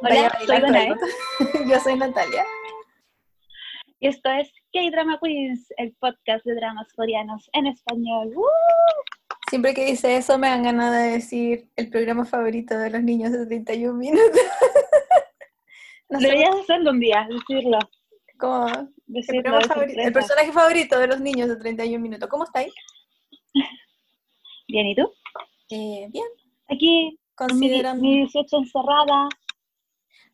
Hola, soy. Yo soy Natalia. Y esto es K-Drama Queens, el podcast de dramas coreanos en español. ¡Uh! Siempre que dice eso me dan ganas de decir el programa favorito de los niños de 31 minutos. no Deberías hacerlo un día, decirlo. ¿Cómo? Decirlo, el, el, personaje favorito de los niños de 31 minutos. ¿Cómo estáis? Bien, ¿y tú? Eh, bien. Aquí, considerando... mi, mi 18 encerrada,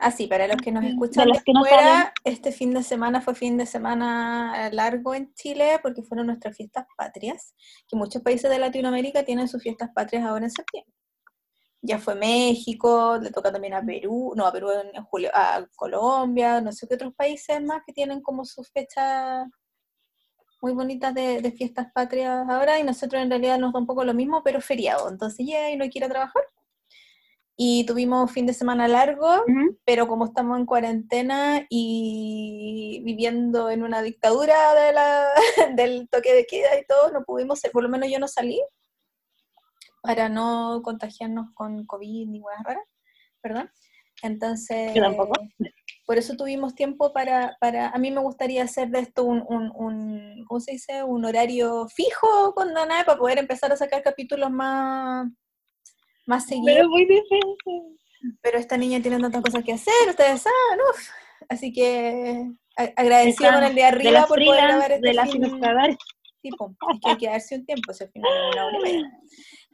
Así, ah, para los que nos escuchan de, fuera, este fin de semana fue fin de semana largo en Chile porque fueron nuestras fiestas patrias, que muchos países de Latinoamérica tienen sus fiestas patrias ahora en septiembre. Ya fue México, le toca también a Perú, no, a Perú en julio, a Colombia, no sé qué otros países más que tienen como sus fechas muy bonitas de, fiestas patrias ahora y nosotros en realidad nos da un poco lo mismo, pero feriado. Entonces, ya, y no quiero trabajar, y tuvimos fin de semana largo, pero como estamos en cuarentena y viviendo en una dictadura de la, del toque de queda y todo, no pudimos, por lo menos yo no salí para no contagiarnos con COVID ni cosas raras, ¿verdad? Entonces, por eso tuvimos tiempo para, para, a mí me gustaría hacer de esto un, un, un ¿cómo se dice? Un horario fijo con Danae para poder empezar a sacar capítulos más más seguido. Pero muy difícil. Pero esta niña tiene tantas cosas que hacer, ustedes saben, uff. Así que agradecido con el de arriba por poder grabar este de la fin. Tipo, es que hay que darse un tiempo, si al final de una hora y media.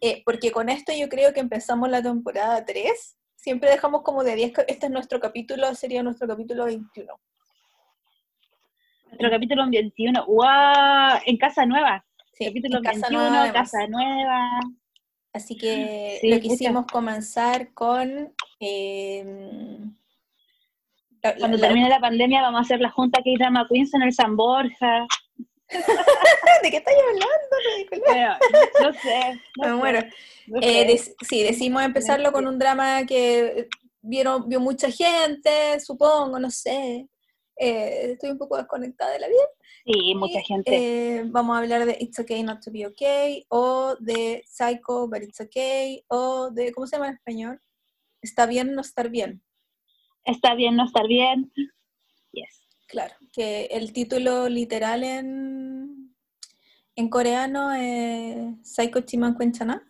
Eh, porque con esto yo creo que empezamos la temporada 3. Siempre dejamos como de 10, este es nuestro capítulo, sería nuestro capítulo 21. Nuestro capítulo 21, ¡wow! En Casa Nueva. Sí, capítulo en 21, Casa Nueva. Así que lo quisimos comenzar con... Em, Cuando termine la pandemia vamos a hacer la junta que drama Queens en el San Borja. ¿De qué estás hablando? no sé. No muero. Eh, sí, decimos empezarlo con un drama que vieron, vio mucha gente, supongo, no sé. Eh, estoy un poco desconectada de la vida. Sí, mucha gente. Eh, vamos a hablar de It's Okay Not to Be Okay, o de Psycho, But It's Okay, o de, ¿cómo se llama en español? Está bien no estar bien. Está bien no estar bien. Yes. Claro, que el título literal en, en coreano es Psycho Chiman Kwenchana.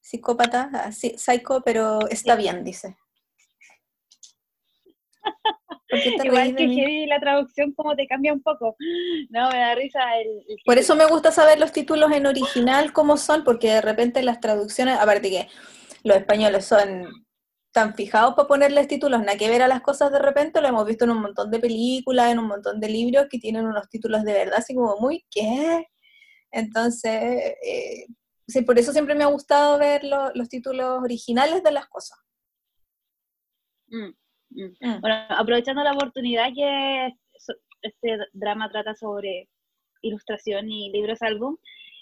Psicópata, ah, psycho, pero está bien, dice. Igual que heavy la traducción como te cambia un poco. No, me da risa el, Por eso me gusta saber los títulos en original cómo son, porque de repente las traducciones, aparte que los españoles son tan fijados para ponerles títulos, nada que ver a las cosas de repente, lo hemos visto en un montón de películas, en un montón de libros que tienen unos títulos de verdad, así como muy, ¿qué? Entonces, eh, sí, por eso siempre me ha gustado ver los títulos originales de las cosas. Mm. Mm. Mm. Bueno, aprovechando la oportunidad que este drama trata sobre ilustración y libros álbum,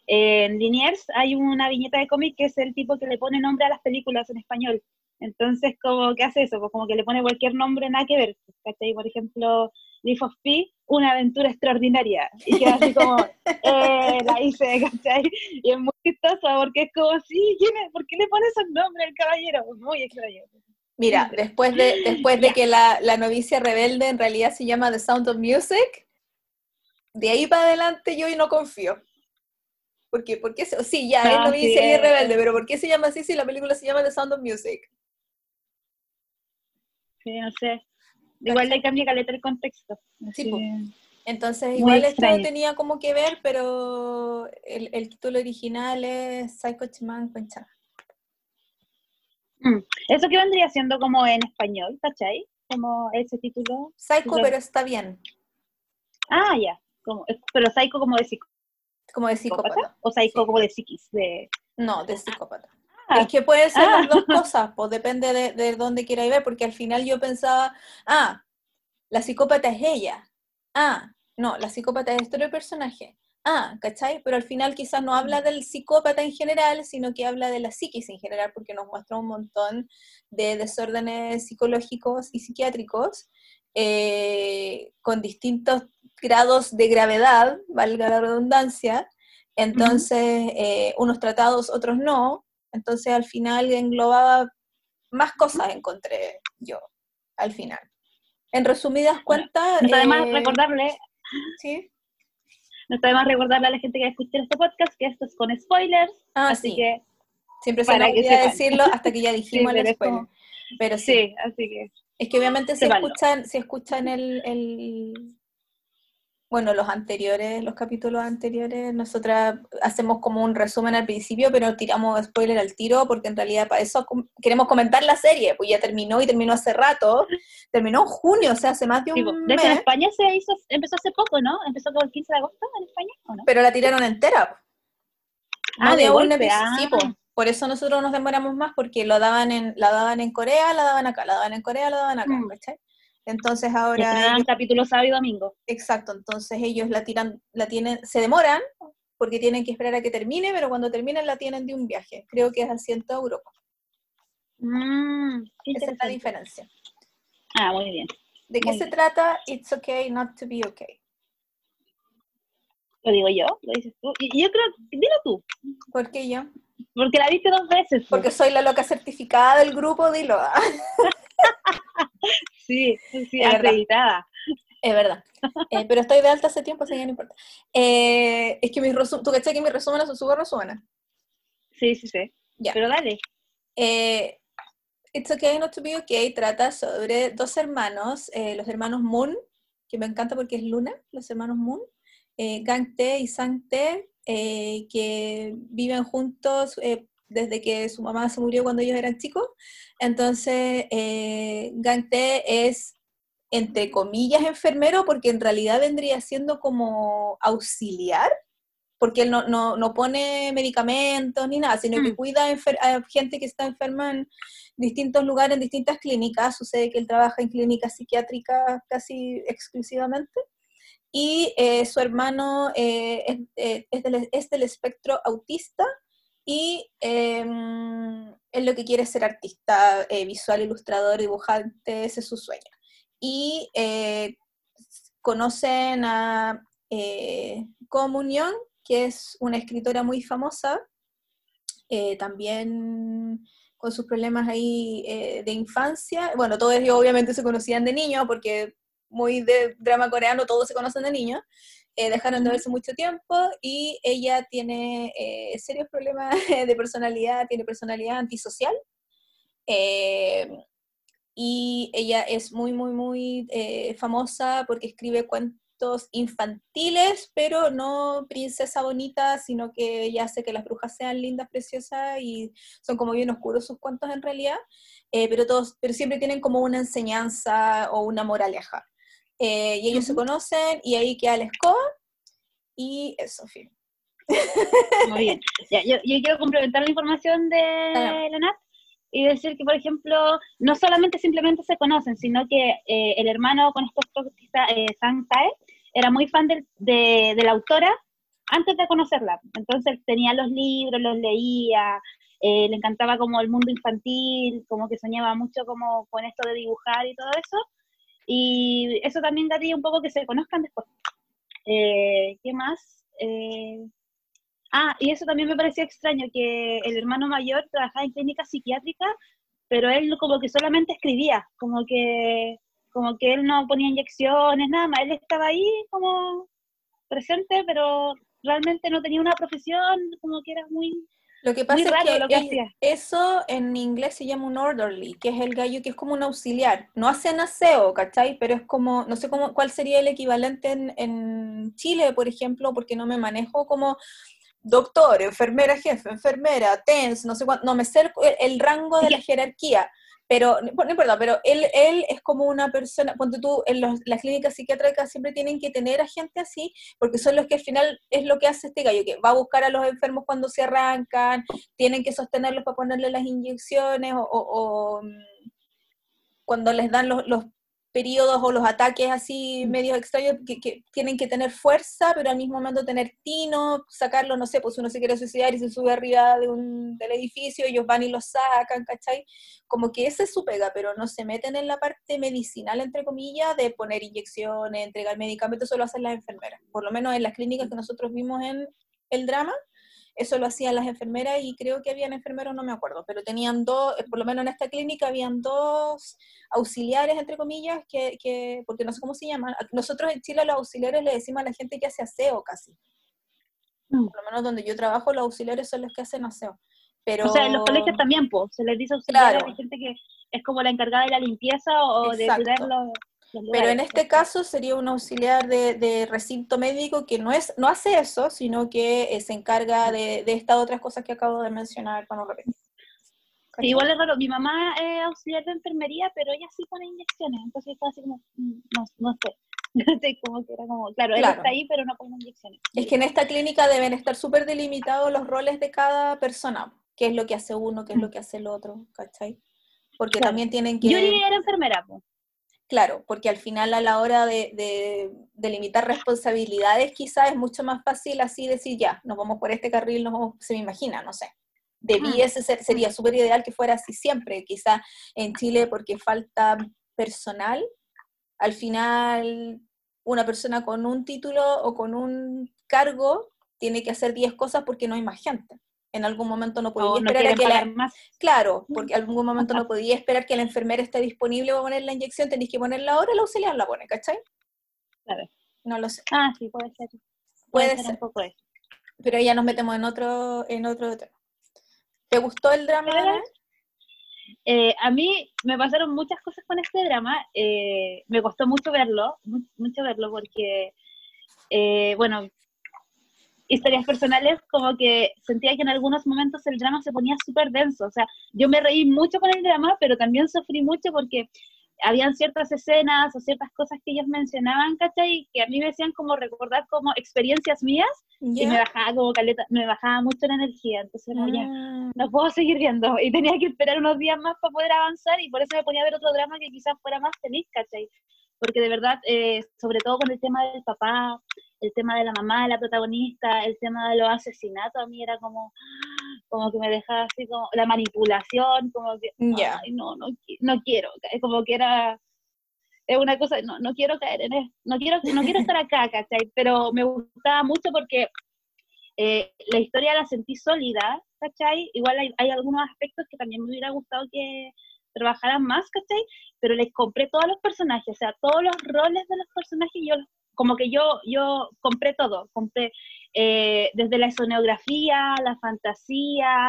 en Liniers hay una viñeta de cómic que es el tipo que le pone nombre a las películas en español. Entonces, como ¿qué hace eso? Pues como que le pone cualquier nombre, nada que ver. ¿Cachai? Por ejemplo, Leaf of Pi, una aventura extraordinaria. Y queda así como, eh, la hice, ¿cachai? Y es muy chistoso porque es como, sí, ¿quién es? ¿por qué le pone esos nombres al caballero? Muy extraño. Mira, después de, después de que la, novicia rebelde en realidad se llama The Sound of Music, de ahí para adelante yo no confío. Porque, porque sí, ya, es novicia y es rebelde, pero ¿por qué se llama así si la película se llama The Sound of Music? Sí, no sé. Igual le cambia caleta el contexto. Sí, Entonces, igual esto tenía como que ver, pero el, el título original es Psycho Chiman Concha. Mm. Eso que vendría siendo como en español, ¿cachai? Como ese título. Psycho, pero está bien. Ah, ya. Como, pero Psycho como de psicópata. Como de psicópata. ¿O Psycho como de psiquis? De... No, de psicópata. Es que puede ser las dos ah. cosas, pues depende de, de dónde quiera ir, porque al final yo pensaba, ah, la psicópata es ella. Ah, no, la psicópata es este otro personaje ah, ¿cachai? Pero al final quizás no habla del psicópata en general, sino que habla de la psiquis en general, porque nos muestra un montón de desórdenes psicológicos y psiquiátricos eh, con distintos grados de gravedad, valga la redundancia, entonces eh, unos tratados, otros no, entonces al final englobaba más cosas, encontré yo, al final. En resumidas cuentas... No está más eh, recordarle... ¿Sí? No está de más recordarle a la gente que escuchar este podcast que esto es con spoilers, ah, así que... Siempre se me olvida decirlo hasta que ya dijimos el spoiler. Pero sí, así que... Es que obviamente si escuchan, si escuchan el, bueno, los anteriores, los capítulos anteriores, nosotras hacemos como un resumen al principio, pero tiramos spoiler al tiro, porque en realidad para eso queremos comentar la serie, pues ya terminó y terminó hace rato, terminó en junio, o sea, hace más de un mes. en España se hizo, empezó hace poco, ¿no? Empezó como el 15 de agosto en España, ¿o no? Pero la tiraron entera. Ah, de un sí, por eso nosotros nos demoramos más, porque lo daban en, la daban en Corea, la daban acá, la daban en Corea, la daban acá, mm. Entonces ahora... un capítulo sábado y domingo. Exacto, entonces ellos la tiran, la tienen, se demoran porque tienen que esperar a que termine, pero cuando terminen la tienen de un viaje. Creo que es al ciento Europa. Mm, Esa es la diferencia. Ah, muy bien. ¿De qué se trata? It's okay not to be okay. Lo digo yo, lo dices tú. Y yo creo, dilo tú. ¿Por qué yo? Porque la viste dos veces. Pues. Porque soy la loca certificada del grupo, dilo. Sí, sí, acreditada. Es verdad. Eh, pero estoy de alta hace tiempo, así que no importa. Eh, es que mis resúmenes, ¿tú crees que mis resúmenes son súper resúmenes? Sí, sí, sí. Ya. Pero dale. Eh, It's Okay Not to Be Okay trata sobre dos hermanos, los hermanos Moon, que me encanta porque es Luna, los hermanos Moon, Gang Tae y Sang Tae, que viven juntos desde que su mamá se murió cuando ellos eran chicos. Entonces, eh, Gante es, entre comillas, enfermero, porque en realidad vendría siendo como auxiliar, porque él no, no, pone medicamentos ni nada, sino que mm. cuida a, gente que está enferma en distintos lugares, en distintas clínicas. Sucede que él trabaja en clínicas psiquiátricas casi exclusivamente. Y eh, su hermano eh, es, eh, es, del, es, del, espectro autista y él lo que quiere ser artista eh, visual, ilustrador, dibujante, ese es su sueño. Y eh, conocen a eh, Comunión, que es una escritora muy famosa, también con sus problemas ahí de infancia. Bueno, todos ellos obviamente se conocían de niño, porque muy de drama coreano, todos se conocen de niño. Eh, dejaron de verse mucho tiempo y ella tiene eh, serios problemas de personalidad, tiene personalidad antisocial. Eh, y ella es muy, muy, muy famosa porque escribe cuentos infantiles, pero no princesa bonita, sino que ella hace que las brujas sean lindas, preciosas y son como bien oscuros sus cuentos en realidad, pero, todos, pero siempre tienen como una enseñanza o una moraleja. Eh, y ellos se conocen y ahí queda la escoba y eso, fin. Muy bien. yo, quiero complementar la información de la Nat y decir que, por ejemplo, no solamente simplemente se conocen, sino que eh, el hermano con estos artista, eh, Sang Tae, era muy fan de, de, la autora antes de conocerla. Entonces tenía los libros, los leía, eh, le encantaba como el mundo infantil, como que soñaba mucho como con esto de dibujar y todo eso. Y eso también daría un poco que se conozcan después. Eh, ¿Qué más? Eh, ah, y eso también me parecía extraño, que el hermano mayor trabajaba en clínica psiquiátrica, pero él como que solamente escribía, como que, como que él no ponía inyecciones, nada más, él estaba ahí como presente, pero realmente no tenía una profesión, como que era muy, lo que pasa es que, eso en inglés se llama un orderly, que es el gallo que es como un auxiliar. No hace aseo, ¿cachai? Pero es como, no sé cómo, cuál sería el equivalente en, Chile, por ejemplo, porque no me manejo como doctor, enfermera jefe, enfermera, TENS, no sé cuánto, no me sé el rango de la jerarquía pero no importa, pero él, él es como una persona, ponte tú, en las clínicas psiquiátricas siempre tienen que tener a gente así, porque son los que al final es lo que hace este gallo, que va a buscar a los enfermos cuando se arrancan, tienen que sostenerlos para ponerle las inyecciones, o, mm, cuando les dan los, los periodos o los ataques así mm. medios extraños que, tienen que tener fuerza, pero al mismo momento tener tino, sacarlo, no sé, pues uno se quiere suicidar y se sube arriba de un, del edificio, ellos van y lo sacan, ¿cachai? Como que ese es su pega, pero no se meten en la parte medicinal, entre comillas, de poner inyecciones, entregar medicamentos, eso lo hacen las enfermeras. Por lo menos en las clínicas que nosotros vimos en el drama, eso lo hacían las enfermeras y creo que habían enfermeros, no me acuerdo, pero tenían dos, eh, por lo menos en esta clínica habían dos auxiliares, entre comillas, que, que porque no sé cómo se llaman. Nosotros en Chile los auxiliares le decimos a la gente que hace aseo casi. Mm. Por lo menos donde yo trabajo, los auxiliares son los que hacen aseo. Pero... O sea, en los colegios también, pues, se les dice auxiliares, hay gente que es como la encargada de la limpieza o de cuidar los pero en este caso sería un auxiliar de, recinto médico que no, es, no hace eso, sino que eh, se encarga de, de estas otras cosas que acabo de mencionar cuando igual es raro. Mi mamá es auxiliar de enfermería, pero ella sí pone inyecciones. Entonces está así como, mm, no, no sé. como que era como, claro, él está ahí, pero no pone inyecciones. Es que en esta clínica deben estar súper delimitados los roles de cada persona. ¿Qué es lo que hace uno, qué es lo mm. que hace el otro? ¿Cachai? Porque también tienen que... Yo era enfermera, pues. Claro, porque al final a la hora de, delimitar responsabilidades quizás es mucho más fácil así decir, ya, nos vamos por este carril, nos se me imagina, no sé. Debiese ser, sería súper ideal que fuera así siempre, quizás en Chile porque falta personal, al final una persona con un título o con un cargo tiene que hacer 10 cosas porque no hay más gente en algún momento no podía esperar a que la, más. claro, porque en algún momento no podía esperar que la enfermera esté disponible para poner la inyección, tenéis que ponerla ahora, la auxiliar la pone, ¿cachai? Claro. No lo sé. Ah, sí, puede ser. Puede, ser. un poco eso. Pero ya nos metemos en otro, en otro tema. ¿Te gustó el drama? Eh, a mí me pasaron muchas cosas con este drama. Eh, me costó mucho verlo, mucho verlo porque, eh, bueno, historias personales, como que sentía que en algunos momentos el drama se ponía súper denso. O sea, yo me reí mucho con el drama, pero también sufrí mucho porque habían ciertas escenas o ciertas cosas que ellos mencionaban, ¿cachai? Que a mí me hacían como recordar como experiencias mías y me bajaba como caleta, me bajaba mucho la energía. Entonces, no, ya, ah. no puedo seguir viendo. Y tenía que esperar unos días más para poder avanzar y por eso me ponía a ver otro drama que quizás fuera más feliz, ¿cachai? Porque de verdad, eh, sobre todo con el tema del papá, el tema de la mamá de la protagonista, el tema de los asesinatos, a mí era como, como que me dejaba así como la manipulación, como que, ay, no, no, no quiero, es como que era, es una cosa, no, no quiero caer en eso, no quiero, no quiero estar acá, ¿cachai? Pero me gustaba mucho porque eh, la historia la sentí sólida, ¿cachai? Igual hay, hay algunos aspectos que también me hubiera gustado que trabajaran más, ¿cachai? Pero les compré todos los personajes, o sea, todos los roles de los personajes yo los como que yo, yo compré todo, compré eh, desde la escenografía, la fantasía,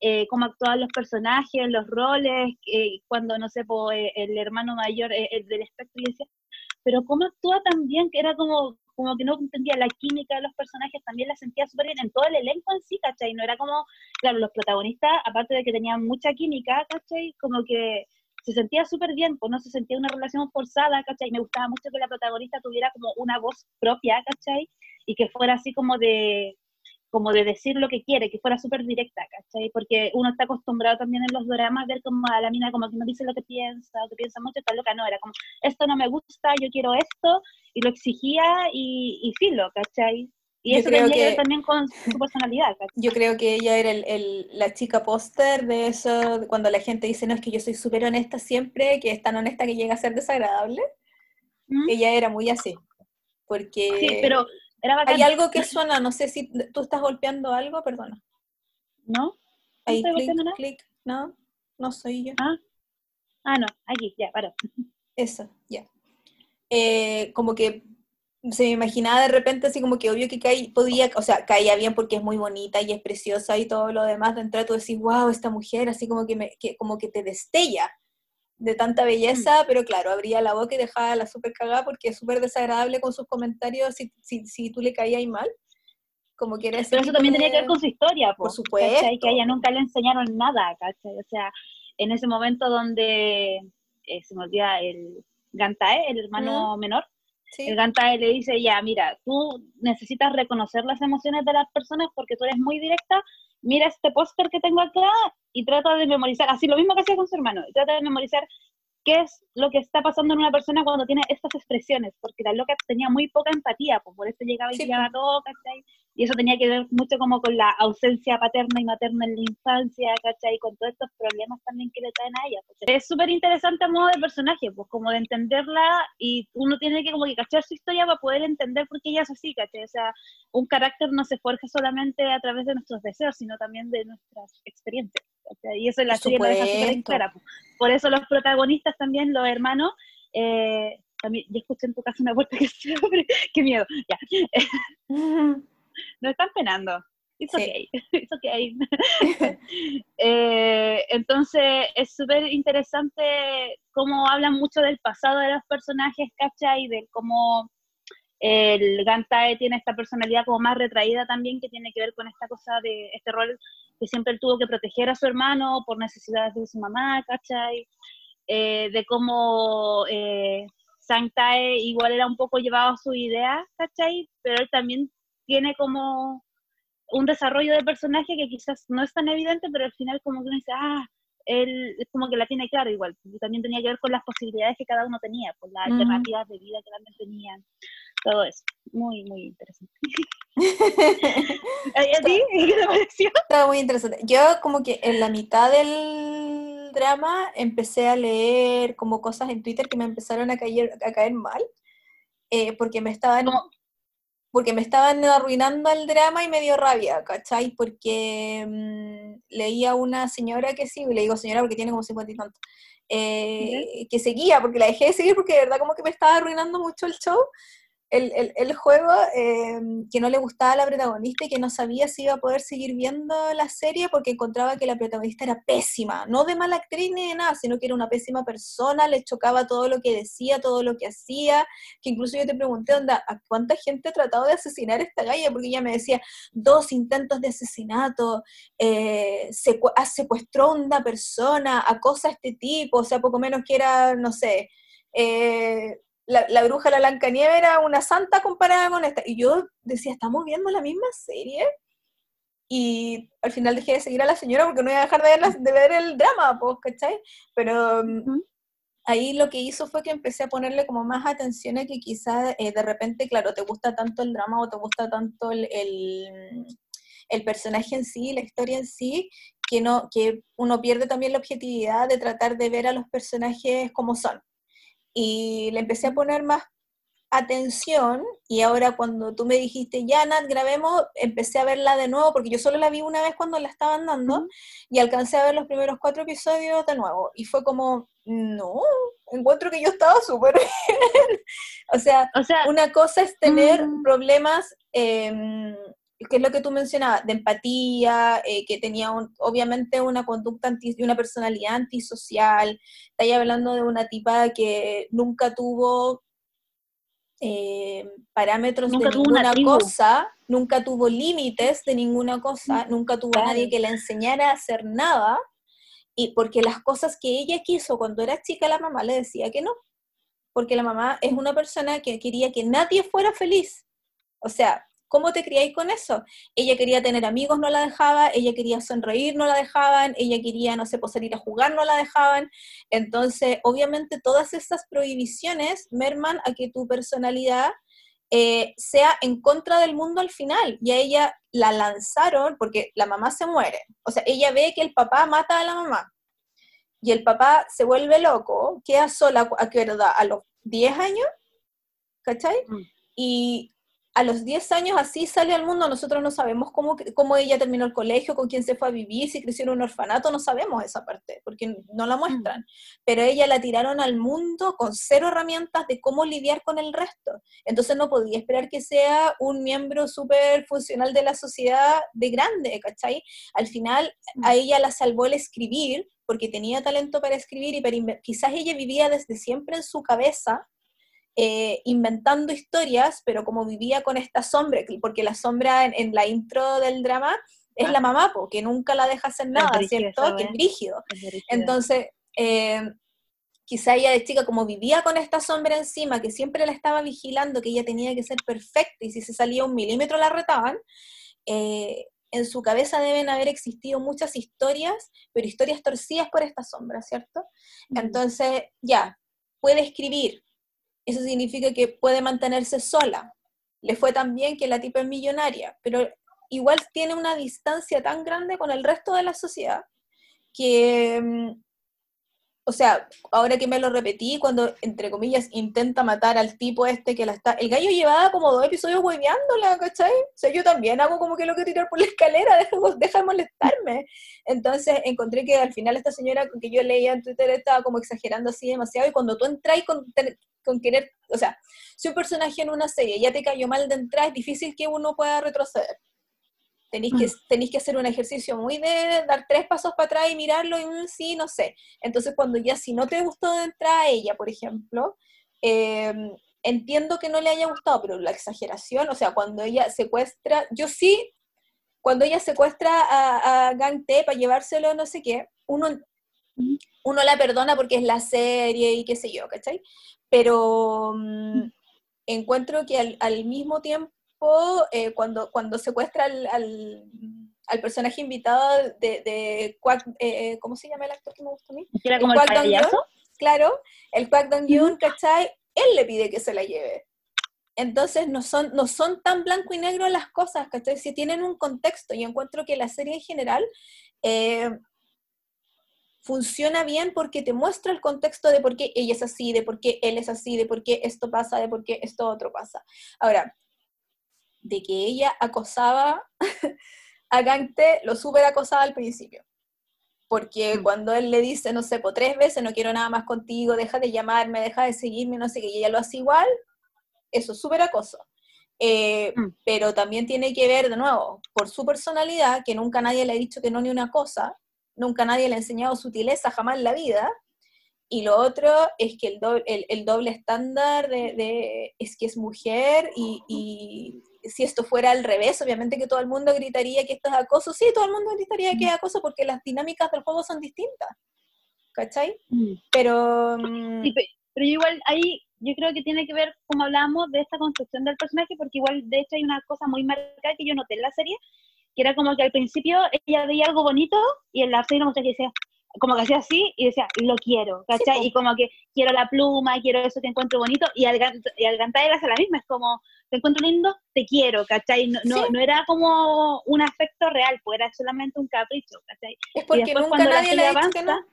eh, cómo actuaban los personajes, los roles, eh, cuando, no sé, el hermano mayor el del espectro, y decía, pero cómo actúa también, que era como, como que no entendía la química de los personajes, también la sentía súper bien en todo el elenco en sí, ¿cachai? No era como, claro, los protagonistas, aparte de que tenían mucha química, ¿cachai? Como que se sentía súper bien, pues no se sentía una relación forzada, ¿cachai? Me gustaba mucho que la protagonista tuviera como una voz propia, ¿cachai? Y que fuera así como de como de decir lo que quiere, que fuera súper directa, ¿cachai? Porque uno está acostumbrado también en los dramas a ver como a la mina como que no dice lo que piensa, o que piensa mucho, está loca, no, era como, esto no me gusta, yo quiero esto, y lo exigía y, y filo, ¿cachai? Y eso creo que, también con su personalidad. Yo creo que ella era el, la chica póster de eso, cuando la gente dice, no, es que yo soy súper honesta siempre, que es tan honesta que llega a ser desagradable. ¿Mm? Ella era muy así. Porque sí, pero era hay algo que suena, no sé si tú estás golpeando algo, perdona. ¿No? Ahí, clic, clic, no, no soy yo. Ah, ah no, aquí, ya, para. Eso, ya. Eh, como que se me imaginaba de repente así como que obvio que caía, podía, o sea, caía bien porque es muy bonita y es preciosa y todo lo demás, de entrada tú decís, wow, esta mujer, así como que, me, que, como que te destella de tanta belleza, mm. pero claro, abría la boca y dejaba la súper cagada porque es súper desagradable con sus comentarios si, si, si tú le caías mal. Como que era Pero eso también tenía que ver con su historia, por, supuesto. Y que a ella nunca le enseñaron nada, ¿cachai? O sea, en ese momento donde eh, se me olvida el Gantae, el hermano menor, el Gantae le dice, ya, mira, tú necesitas reconocer las emociones de las personas porque tú eres muy directa, mira este póster que tengo acá y trata de memorizar, así lo mismo que hacía con su hermano, trata de memorizar qué es lo que está pasando en una persona cuando tiene estas expresiones, porque la loca tenía muy poca empatía, pues por eso llegaba y sí, todo, ¿cachai? Y eso tenía que ver mucho como con la ausencia paterna y materna en la infancia, ¿cachai? Con todos estos problemas también que le traen a ella. Pues. Es súper interesante a modo de personaje, pues como de entenderla y uno tiene que como que cachar su historia para poder entender por qué ella es así, ¿cachai? O sea, un carácter no se forja solamente a través de nuestros deseos, sino también de nuestras experiencias. Y eso es la serie la pues. Por eso los protagonistas también, los hermanos, eh, también, ya escuché en tu casa una puerta que se abre, qué miedo, ya. no están penando. It's okay, it's okay. eh, entonces es súper interesante cómo hablan mucho del pasado de los personajes, ¿cachai? Y de cómo el Gantae tiene esta personalidad como más retraída también, que tiene que ver con esta cosa de este rol que siempre él tuvo que proteger a su hermano por necesidades de su mamá, ¿cachai? Eh, de cómo eh, Sangtae igual era un poco llevado a su idea, ¿cachai? Pero él también tiene como un desarrollo de personaje que quizás no es tan evidente, pero al final como que uno dice, ah, él es como que la tiene claro igual, también tenía que ver con las posibilidades que cada uno tenía, con las alternativas de vida que también tenían, todo eso, muy, muy interesante. ¿A ti? ¿Qué te pareció? Estaba muy interesante. Yo como que en la mitad del drama empecé a leer como cosas en Twitter que me empezaron a caer, a caer mal, eh, porque me estaban porque me estaban arruinando el drama y me dio rabia, ¿cachai? Porque mm, leía una señora que sí, le digo señora porque tiene como 50 y tanto, eh, que seguía, porque la dejé de seguir porque de verdad como que me estaba arruinando mucho el show, el, el, juego em, que no le gustaba a la protagonista y que no sabía si iba a poder seguir viendo la serie porque encontraba que la protagonista era pésima, no de mala actriz ni de nada, sino que era una pésima persona, le chocaba todo lo que decía, todo lo que hacía, que incluso yo te pregunté, onda, ¿a cuánta gente ha tratado de asesinar a esta galla? Porque ella me decía, dos intentos de asesinato, eh, ah, secuestró a una persona, acosa a este tipo, o sea, poco menos que era, no sé, eh, la, la bruja la Nieve era una santa comparada con esta. Y yo decía, ¿estamos viendo la misma serie? Y al final dejé de seguir a la señora porque no iba a dejar de ver, de ver el drama, pues, ¿cachai? Pero mm, ahí lo que hizo fue que empecé a ponerle como más atención a que quizás eh, de repente, claro, te gusta tanto el drama o te gusta tanto el, el, el, personaje en sí, la historia en sí, que, no, que uno pierde también la objetividad de tratar de ver a los personajes como son y le empecé a poner más atención y ahora cuando tú me dijiste, ya Nat, grabemos, empecé a verla de nuevo porque yo solo la vi una vez cuando la estaban dando y alcancé a ver los primeros cuatro episodios de nuevo y fue como, no, encuentro que yo estaba súper bien. o, sea, o sea, una cosa es tener mm. problemas eh, que es lo que tú mencionabas, de empatía, eh, que tenía obviamente una conducta anti, y una personalidad antisocial, está hablando de una tipa que nunca tuvo eh, parámetros de ninguna cosa, nunca tuvo límites de ninguna cosa, nunca tuvo a nadie que le enseñara a hacer nada, y porque las cosas que ella quiso cuando era chica, la mamá le decía que no, porque la mamá es una persona que quería que nadie fuera feliz. O sea, ¿Cómo te criáis con eso? Ella quería tener amigos, no la dejaba, ella quería sonreír, no la dejaban, ella quería, no sé, pues salir a jugar, no la dejaban. Entonces, obviamente todas esas prohibiciones merman a que tu personalidad eh, sea en contra del mundo al final. Y a ella la lanzaron porque la mamá se muere. O sea, ella ve que el papá mata a la mamá. Y el papá se vuelve loco, queda sola, ¿a qué? A los 10 años, ¿cachai? Mm. Y a los 10 años así sale al mundo, nosotros no sabemos cómo, cómo ella terminó el colegio, con quién se fue a vivir, si creció en un orfanato, no sabemos esa parte, porque no la muestran. Mm. Pero ella la tiraron al mundo con cero herramientas de cómo lidiar con el resto. Entonces no podía esperar que sea un miembro súper funcional de la sociedad de grande, ¿cachai? Al final a mm. ella la salvó el escribir, porque tenía talento para escribir y quizás ella vivía desde siempre en su cabeza eh, inventando historias, pero como vivía con esta sombra, porque la sombra en, la intro del drama es la mamá, porque nunca la deja hacer nada, ¿cierto? Que es brígido. Entonces, eh, quizá ella de chica, como vivía con esta sombra encima, que siempre la estaba vigilando, que ella tenía que ser perfecta, y si se salía un milímetro la retaban, eh, en su cabeza deben haber existido muchas historias, pero historias torcidas por esta sombra, ¿cierto? Entonces, ya, puede escribir. Eso significa que puede mantenerse sola. Le fue tan bien que la tipa es millonaria, pero igual tiene una distancia tan grande con el resto de la sociedad que mm, o sea, ahora que me lo repetí, cuando, entre comillas, intenta matar al tipo este que la está... El gallo llevaba como dos episodios hueveándola, ¿cachai? O sea, yo también hago como que lo que tirar por la escalera, deja, deja de molestarme. Entonces encontré que al final esta señora que yo leía en Twitter estaba como exagerando así demasiado, y cuando tú entras con, con querer... O sea, si un personaje en una serie ya te cayó mal de entrada, es difícil que uno pueda retroceder. Tenéis que, mm. tenéis que hacer un ejercicio muy de dar tres pasos para atrás y mirarlo y un sí, no sé. Entonces, cuando ya si no te gustó de entrada a ella, por ejemplo, em, entiendo que no le haya gustado, pero la exageración, o sea, cuando ella secuestra, yo sí, cuando ella secuestra a, a Gang T para llevárselo, no sé qué, uno, uno la perdona porque es la serie y qué sé yo, ¿cachai? Pero mm, encuentro que al, al mismo tiempo eh, cuando, cuando secuestra al, al, personaje invitado de, de Quack, eh, eh, ¿cómo se llama el actor que me gusta a mí? ¿Era como el, payaso? claro, el Quack Dong Yun, ¿cachai? Él le pide que se la lleve. Entonces no son, no son tan blanco y negro las cosas, ¿cachai? Si tienen un contexto, y encuentro que la serie en general funciona bien porque te muestra el contexto de por qué ella es así, de por qué él es así, de por qué esto pasa, de por qué esto otro pasa. Ahora, de que ella acosaba a Gante, lo súper acosaba al principio. Porque mm. cuando él le dice, no sé, por tres veces, no quiero nada más contigo, deja de llamarme, deja de seguirme, no sé qué, y ella lo hace igual, eso es súper acoso. Eh, mm. Pero también tiene que ver, de nuevo, por su personalidad, que nunca nadie le ha dicho que no ni una cosa, nunca nadie le ha enseñado sutileza jamás en la vida, y lo otro es que el, doble, el, doble estándar de, es que es mujer y, si esto fuera al revés, obviamente que todo el mundo gritaría que esto es acoso. Sí, todo el mundo gritaría que es acoso porque las dinámicas del juego son distintas. ¿Cachai? Mm. Pero... Mm, pero igual ahí yo creo que tiene que ver, como hablamos, de esta construcción del personaje, porque igual de hecho hay una cosa muy marcada que yo noté en la serie, que era como que al principio ella veía algo bonito y en la serie no que decía, como que hacía así y decía, lo quiero, ¿cachai? y como que quiero la pluma, quiero eso que encuentro bonito, y al, y al cantar hace la misma, es como, te encuentro lindo, te quiero, ¿cachai? No, no, era como un afecto real, pues era solamente un capricho, ¿cachai? Es porque nunca cuando nadie la serie avanza,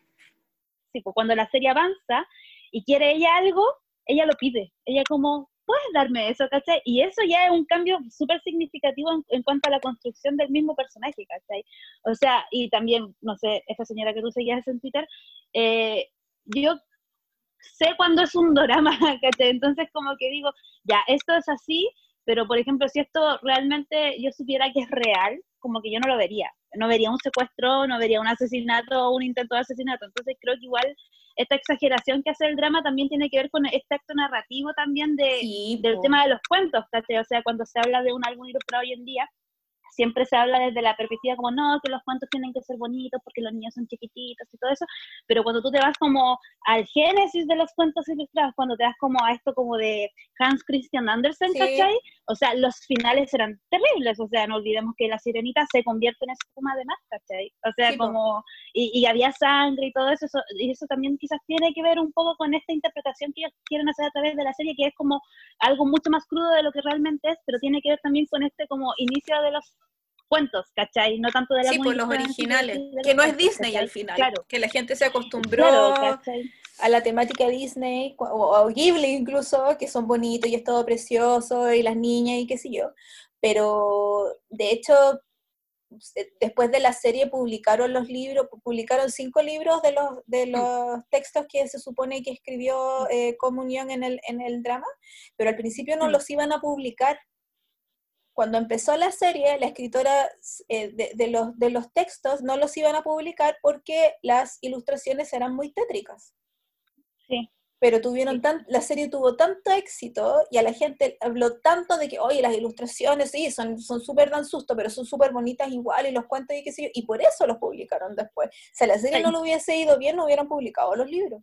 Sí, pues cuando la serie avanza y quiere ella algo, ella lo pide, ella como, puedes darme eso, ¿cachai? Y eso ya es un cambio súper significativo en, cuanto a la construcción del mismo personaje, ¿cachai? O sea, y también, no sé, esta señora que tú seguías en Twitter, eh, yo sé cuándo es un drama, ¿cachai? Entonces como que digo, ya, esto es así, pero por ejemplo, si esto realmente yo supiera que es real, como que yo no lo vería. No vería un secuestro, no vería un asesinato o un intento de asesinato. Entonces creo que igual esta exageración que hace el drama también tiene que ver con este acto narrativo también de, del tema de los cuentos, ¿cachai? O sea, cuando se habla de un álbum ilustrado hoy en día, siempre se habla desde la perspectiva como, no, que los cuentos tienen que ser bonitos porque los niños son chiquititos y todo eso, pero cuando tú te vas como al génesis de los cuentos ilustrados, cuando te vas como a esto como de Hans Christian Andersen, ¿cachai? O sea, los finales eran terribles, o sea, no olvidemos que la sirenita se convierte en espuma de más, ¿cachai? O sea, como, y, y, había sangre y todo eso, y eso también quizás tiene que ver un poco con esta interpretación que ellos quieren hacer a través de la serie, que es como algo mucho más crudo de lo que realmente es, pero tiene que ver también con este como inicio de los cuentos, ¿cachai? No tanto de la Sí, por los originales, que no es Disney al final, claro. que la gente se acostumbró a la temática Disney, o, Ghibli incluso, que son bonitos y es todo precioso, y las niñas y qué sé yo, pero de hecho, después de la serie publicaron los libros, publicaron cinco libros de los, de mm. los textos que se supone que escribió eh, Comunión en el, en el drama, pero al principio no mm. los iban a publicar cuando empezó la serie, la escritora eh, de, los, de los textos no los iban a publicar porque las ilustraciones eran muy tétricas. Sí. Pero tuvieron tan, la serie tuvo tanto éxito y a la gente habló tanto de que, oye, las ilustraciones sí, son súper dan susto, pero son súper bonitas igual y los cuentos y qué sé yo, y por eso los publicaron después. O sea, la serie no lo hubiese ido bien, no hubieran publicado los libros.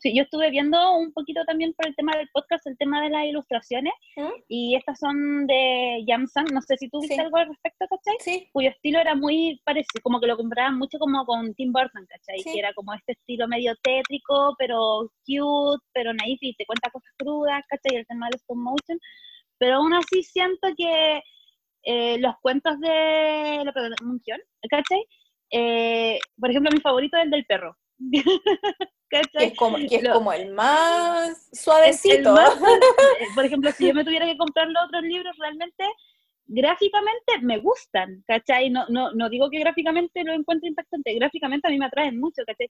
Sí, yo estuve viendo un poquito también por el tema del podcast, el tema de las ilustraciones, ¿Mm? y estas son de Yamsan, no sé si tú viste algo al respecto, ¿cachai? Sí. Cuyo estilo era muy parecido, como que lo compraban mucho como con Tim Burton, ¿cachai? Que era como este estilo medio tétrico, pero cute, pero naif, y te cuenta cosas crudas, ¿cachai? El tema del stop motion, pero aún así siento que eh, los cuentos de la ¿cachai? Eh, por ejemplo, mi favorito es el del perro. Que es como, es como el más suavecito. Eh, por ejemplo, si yo me tuviera que comprar los otros libros, realmente gráficamente me gustan, ¿cachai? No, no, no digo que gráficamente lo encuentro impactante, gráficamente a mí me atraen mucho, ¿cachai?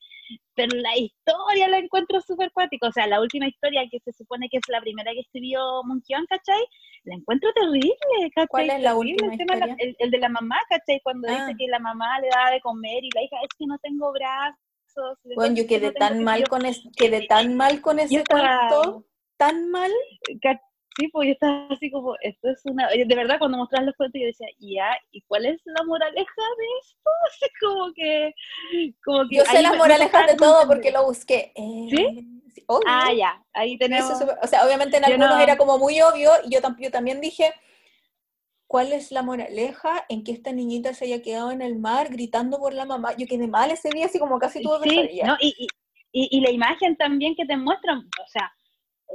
Pero la historia la encuentro súper cuática, o sea, la última historia que se supone que es la primera que escribió Munkion, ¿cachai? La encuentro terrible, ¿cachai? ¿Cuál es la última historia? El, de la mamá, ¿cachai? Cuando dice ah. que la mamá le da de comer y la hija, es que no tengo brazos, bueno, yo quedé tan mal con es, quedé tan mal con ese cuento, tan mal. Sí, pues yo estaba así como, esto es una... De verdad, cuando mostraban los cuentos yo decía, ya, ¿y cuál es la moraleja de esto? Así como que... Como que yo sé las moralejas de todo porque lo busqué. Eh, ¿Sí? ah, ya, ahí tenemos... o sea, obviamente en algunos era como muy obvio y yo, yo también dije, ¿Cuál es la moraleja en que esta niñita se haya quedado en el mar gritando por la mamá? Yo quedé mal ese día, así como casi todo sí, ¿no? y, y, y, la imagen también que te muestran, o sea,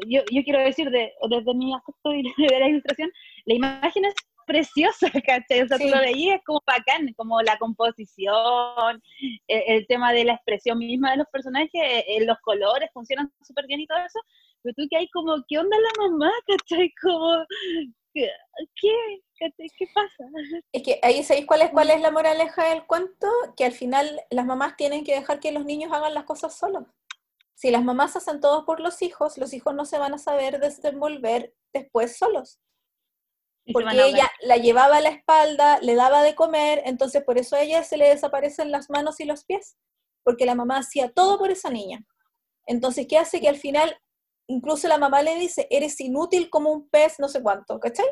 yo, yo quiero decir, de, desde mi aspecto de la ilustración, la imagen es preciosa, ¿cachai? O sea, tú lo veías como bacán, como la composición, el, tema de la expresión misma de los personajes, eh, los colores funcionan súper bien y todo eso, pero tú que hay como, ¿qué onda la mamá, cachai? Como, ¿qué? ¿Qué pasa? Es que ahí sabéis cuál es, cuál es la moraleja del cuento, que al final las mamás tienen que dejar que los niños hagan las cosas solos. Si las mamás hacen todo por los hijos, los hijos no se van a saber desenvolver después solos. Porque ella la llevaba a la espalda, le daba de comer, entonces por eso a ella se le desaparecen las manos y los pies, porque la mamá hacía todo por esa niña. Entonces, ¿qué hace? Que al final, incluso la mamá le dice, eres inútil como un pez, no sé cuánto, ¿cachai?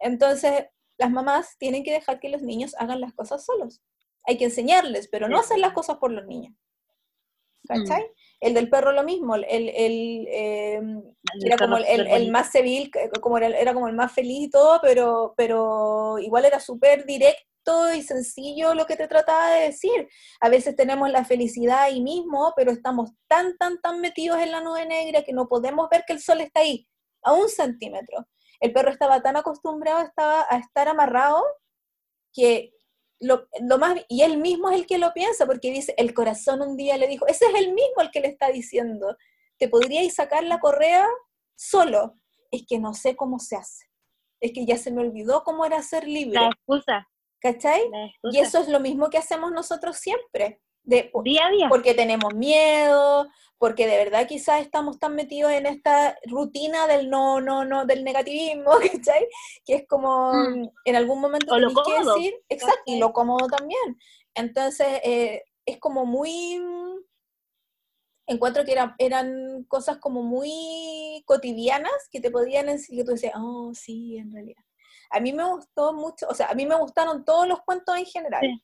Entonces, las mamás tienen que dejar que los niños hagan las cosas solos. Hay que enseñarles, pero no hacer las cosas por los niños. ¿Cachai? Mm. El del perro lo mismo, el, el, em, era como el, más civil, como era, era, como el más feliz y todo, pero, pero igual era súper directo y sencillo lo que te trataba de decir. A veces tenemos la felicidad ahí mismo, pero estamos tan, tan, tan metidos en la nube negra que no podemos ver que el sol está ahí, a un centímetro el perro estaba tan acostumbrado estaba a estar amarrado que lo, más, y él mismo es el que lo piensa, porque dice, el corazón un día le dijo, ese es el mismo el que le está diciendo, te podríais sacar la correa solo, es que no sé cómo se hace, es que ya se me olvidó cómo era ser libre. La excusa. ¿Cachai? Y eso es lo mismo que hacemos nosotros siempre. De, día a día. Porque tenemos miedo, porque de verdad quizás estamos tan metidos en esta rutina del no, no, no, del negativismo, ¿cachai? Que es como mm. en algún momento o lo que decir, exacto, y lo cómodo también. Entonces, eh, es como muy, encuentro que eran cosas como muy cotidianas que te podían decir, que tú decías, oh, sí, en realidad. A mí me gustó mucho, o sea, a mí me gustaron todos los cuentos en general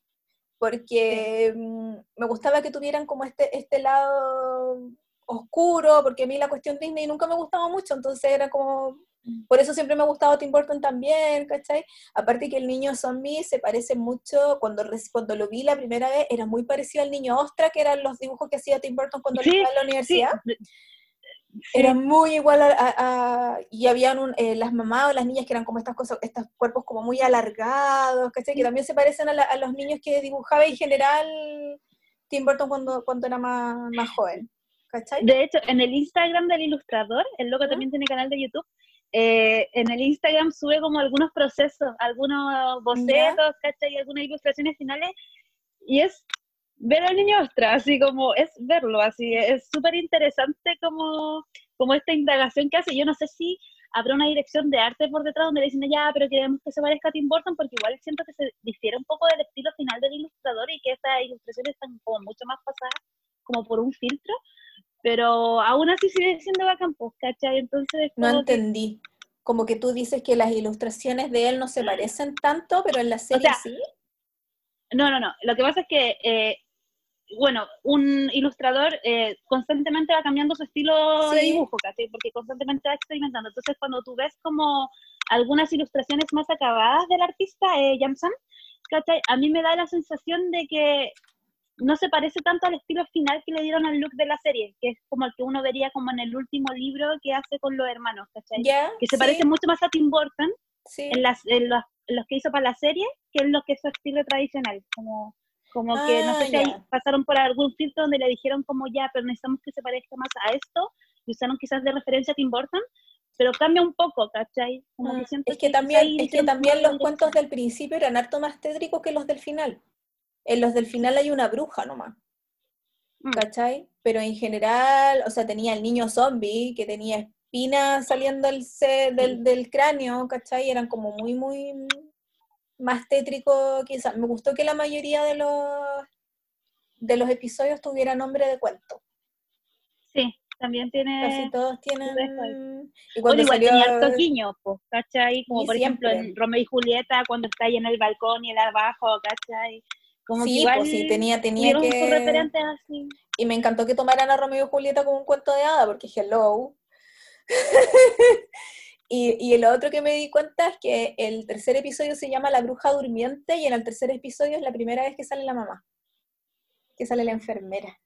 porque mm, me gustaba que tuvieran como este, este lado oscuro, porque a mí la cuestión Disney nunca me gustaba mucho, entonces era como, mm. por eso siempre me ha gustado Tim Burton también, ¿cachai? Aparte que el niño zombie se parece mucho, cuando, cuando lo vi la primera vez, era muy parecido al niño Ostra, que eran los dibujos que hacía Tim Burton cuando iba a la universidad. Era muy igual a, y habían eh, las mamás o las niñas que eran como estas cosas, estos cuerpos como muy alargados, Que también se parecen a, los niños que dibujaba en general Tim Burton cuando, cuando era más, más joven, De hecho, en el Instagram del ilustrador, el loco también tiene canal de YouTube, eh, en el Instagram sube como algunos procesos, algunos bocetos, ¿cachai? Y algunas ilustraciones finales, y es ver al niño ostra, así como es verlo, así es súper interesante como, como esta indagación que hace. Yo no sé si habrá una dirección de arte por detrás donde le dicen, ya, pero queremos que se parezca a Tim Burton, porque igual siento que se difiere un poco del estilo final del ilustrador y que estas ilustraciones están como mucho más pasadas como por un filtro, pero aún así sigue siendo bacán, pues, ¿cachai? Entonces... No entendí. Como que tú dices que las ilustraciones de él no se parecen tanto, pero en la serie sí. No, no, no. Lo que pasa es que eh, bueno, un ilustrador eh, constantemente va cambiando su estilo de dibujo, casi, porque constantemente va experimentando. Entonces, cuando tú ves como algunas ilustraciones más acabadas del artista, eh, Jamsan, a mí me da la sensación de que no se parece tanto al estilo final que le dieron al look de la serie, que es como el que uno vería como en el último libro que hace con los hermanos, ¿cachai? que se parece mucho más a Tim Burton en, las, en los, que hizo para la serie que en lo que es su estilo tradicional, como como que no sé ah, si pasaron por algún filtro donde le dijeron como ya, pero necesitamos que se parezca más a esto, y usaron quizás de referencia a Tim Burton, pero cambia un poco, ¿cachai? Como que mm, es que, también, es que también los cuentos del principio eran harto más tétricos que los del final. En los del final hay una bruja nomás. Mm. ¿Cachai? Pero en general, o sea, tenía el niño zombie que tenía espinas saliendo del, del, del cráneo, ¿cachai? Eran como muy, muy más tétrico quizás. Me gustó que la mayoría de los, de los episodios tuviera nombre de cuento. Sí, también tiene... Casi todos tienen... Y cuando igual tenía harto guiño, pues, ¿cachai? Como por ejemplo en Romeo y Julieta, cuando está ahí en el balcón y el abajo, ¿cachai? Como sí, pues sí, tenía, tenía que... Así. Y me encantó que tomaran a Romeo y Julieta como un cuento de hada, porque hello. Y, y lo otro que me di cuenta es que el tercer episodio se llama La bruja durmiente y en el tercer episodio es la primera vez que sale la mamá, que sale la enfermera.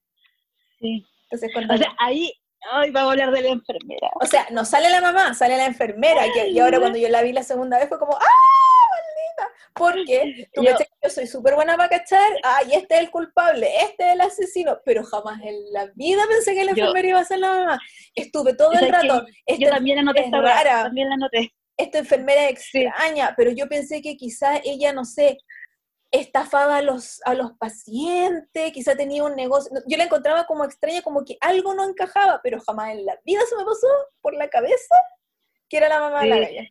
Sí. Entonces, cuando... O sea, ahí, Ay, vamos a hablar de la enfermera. O sea, no sale la mamá, sale la enfermera. y ahora cuando yo la vi la segunda vez fue como, ¡ah! Porque tú yo, yo soy súper buena para cachar, ay, este es el culpable, este es el asesino, pero jamás en la vida pensé que la enfermera iba a ser la mamá. Estuve todo el rato. Yo también anoté esta rara. También la anoté. Esta enfermera es extraña, pero yo pensé que quizás ella, no sé, estafaba a los, a los pacientes, quizá tenía un negocio. Yo la encontraba como extraña, como que algo no encajaba, pero jamás en la vida se me pasó por la cabeza que era la mamá de la galla.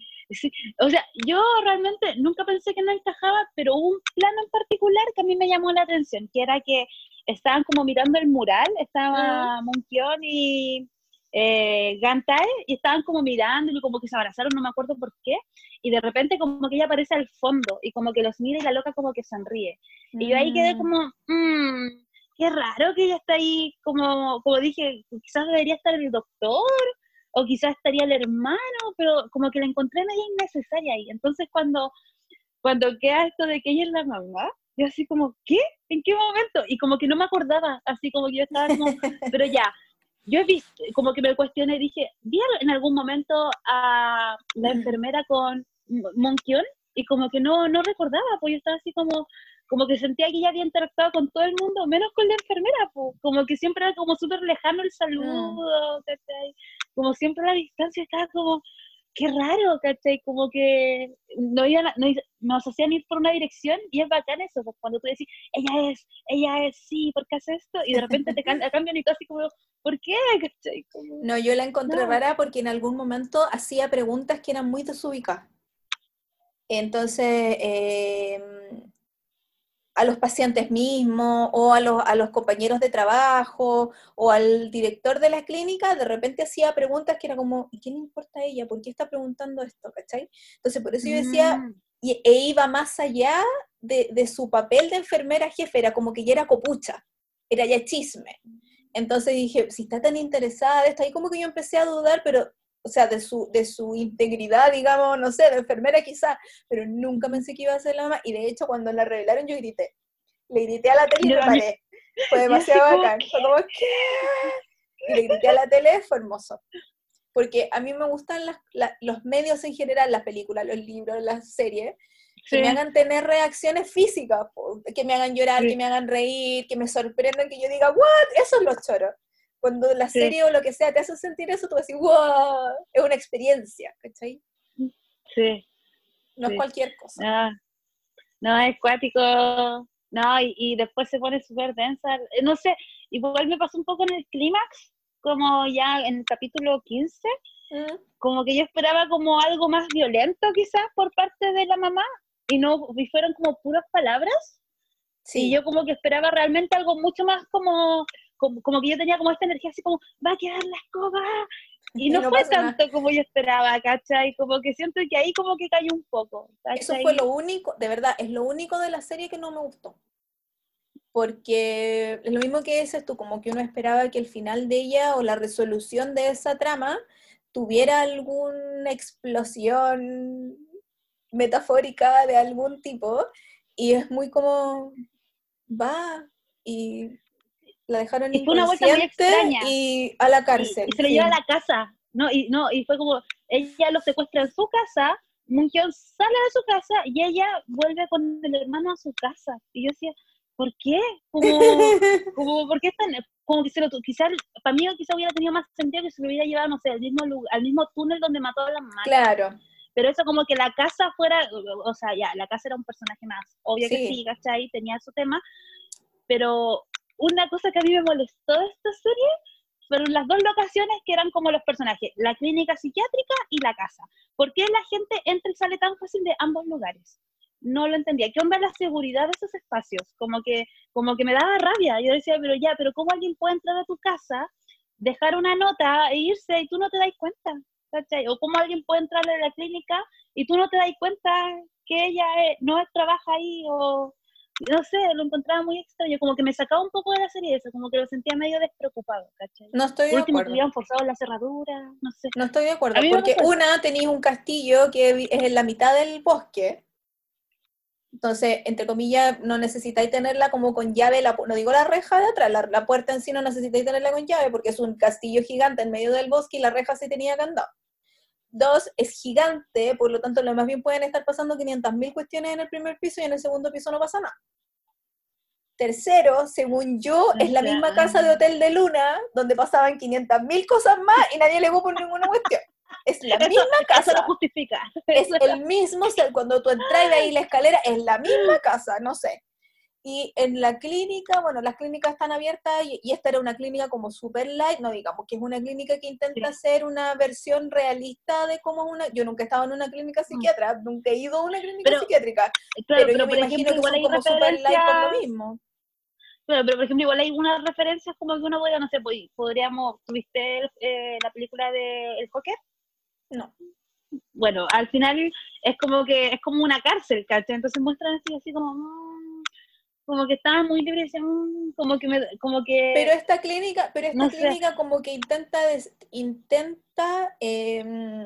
O sea, yo realmente nunca pensé que no encajaba, pero hubo un plano en particular que a mí me llamó la atención, que era que estaban como mirando el mural, estaba Monquión y eh, Gantae, y estaban como mirando y como que se abrazaron, no me acuerdo por qué, y de repente como que ella aparece al fondo y como que los mira y la loca como que sonríe. Y yo ahí quedé mm. como, mmm, qué raro que ella está ahí, como, como dije, quizás debería estar el doctor, o quizás estaría el hermano, pero como que la encontré medio innecesaria ahí. Entonces cuando, cuando queda esto de que ella es la mamá, yo así como, ¿qué? ¿En qué momento? Y como que no me acordaba, así como que yo estaba como, pero ya, yo he visto, como que me cuestioné dije, ¿vi en algún momento a la enfermera con Monkion? Y como que no, no recordaba, pues yo estaba así como, como que sentía que ella había interactuado con todo el mundo, menos con la enfermera, pues, como que siempre era como súper lejano el saludo, como siempre a la distancia estaba como, qué raro, ¿cachai? Como que no iban, no, nos hacían ir por una dirección y es bacán eso, pues, cuando tú decís, ella es, ella es, sí, ¿por qué hace esto? Y de repente te cambian y tú así como, ¿por qué? ¿cachai? no, yo la encontré rara porque en algún momento hacía preguntas que eran muy desubicadas. Entonces, eh, a los pacientes mismos o a los, a los, compañeros de trabajo o al director de la clínica, de repente hacía preguntas que era como, ¿y qué le importa a ella? ¿Por qué está preguntando esto? ¿Cachai? Entonces, por eso yo decía, mm. y, e iba más allá de, de, su papel de enfermera jefe, era como que ya era copucha, era ya chisme. Entonces dije, si está tan interesada de esto, ahí como que yo empecé a dudar, pero o sea, de su, de su integridad, digamos, no sé, de enfermera quizá, pero nunca pensé que iba a ser la mamá, y de hecho cuando la revelaron yo grité, le grité a la tele y me paré, fue demasiado bacán, fue como, ¿qué? Y le grité a la tele, fue hermoso, porque a mí me gustan los medios en general, las películas, los libros, las series, que me hagan tener reacciones físicas, que me hagan llorar, que me hagan reír, que me sorprendan, que yo diga, ¿what? Eso es lo choro. Cuando la serie o lo que sea te hace sentir eso, tú vas a decir, wow, es una experiencia, ¿cachai? Sí. No es cualquier cosa. No, no es cuático, no, y, después se pone súper densa. Eh, no sé, igual me pasó un poco en el clímax, como ya en el capítulo 15, mm. como que yo esperaba como algo más violento quizás por parte de la mamá, y no, y fueron como puras palabras. Sí. Y yo como que esperaba realmente algo mucho más como como, que yo tenía como esta energía así como, va a quedar la escoba. Y no, fue tanto como yo esperaba, ¿cachai? Como que siento que ahí como que cayó un poco. Eso fue lo único, de verdad, es lo único de la serie que no me gustó. porque es lo mismo que dices tú, como que uno esperaba que el final de ella o la resolución de esa trama tuviera alguna explosión metafórica de algún tipo, y es muy como, va, y la dejaron y fue una vuelta muy extraña. y a la cárcel. Y, se lo lleva a la casa, ¿no? Y, no, y fue como, ella lo secuestra en su casa, Munkyong sale de su casa y ella vuelve con el hermano a su casa. Y yo decía, ¿por qué? Como, como ¿por qué están? Como que se lo, quizás, para mí quizás hubiera tenido más sentido que se lo hubiera llevado, no sé, al mismo, lugar, al mismo túnel donde mató a la mamá. Claro. Pero eso como que la casa fuera, o sea, ya, la casa era un personaje más, obvio que sí, ¿cachai? Tenía su tema, pero una cosa que a mí me molestó de esta serie fueron las dos locaciones que eran como los personajes, la clínica psiquiátrica y la casa. ¿Por qué la gente entra y sale tan fácil de ambos lugares? No lo entendía. ¿Qué onda la seguridad de esos espacios? Como que, como que me daba rabia. Yo decía, pero ya, pero ¿cómo alguien puede entrar a tu casa, dejar una nota e irse y tú no te das cuenta? O cómo alguien puede entrar a la clínica y tú no te das cuenta que ella no trabaja ahí o, no sé, lo encontraba muy extraño, como que me sacaba un poco de la serie eso, como que lo sentía medio despreocupado, ¿cachai? No estoy de último, acuerdo. forzado la cerradura, no sé. No estoy de acuerdo, porque una tenía un castillo que es en la mitad del bosque, entonces, entre comillas, no necesitáis tenerla como con llave, la, no digo la reja de atrás, la, la puerta en sí no necesitáis tenerla con llave porque es un castillo gigante en medio del bosque y la reja sí tenía candado. Dos, es gigante, por lo tanto, lo más bien pueden estar pasando 500.000 cuestiones en el primer piso y en el segundo piso no pasa nada. Tercero, según yo, es la misma casa de Hotel de Luna, donde pasaban 500.000 cosas más y nadie le por ninguna cuestión. Es la misma casa. Eso lo justifica. Es el mismo, cuando tú entras ahí la escalera, es la misma casa, no sé. Y en la clínica, bueno, las clínicas están abiertas y, esta era una clínica como super light, no digamos que es una clínica que intenta hacer una versión realista de cómo es una... Yo nunca he estado en una clínica mm. psiquiátrica, nunca he ido a una clínica psiquiátrica, pero, yo me imagino que son como super light por lo mismo. Pero, pero, por ejemplo, igual hay unas referencias como que uno podría, no sé, podríamos, ¿tuviste eh, la película de El Joker? No. Bueno, al final es como que es como una cárcel, ¿cachai? Entonces muestran así, así como... Como que estaba muy libre, mm, como que me, como que pero esta clínica pero esta clínica como que intenta intenta em,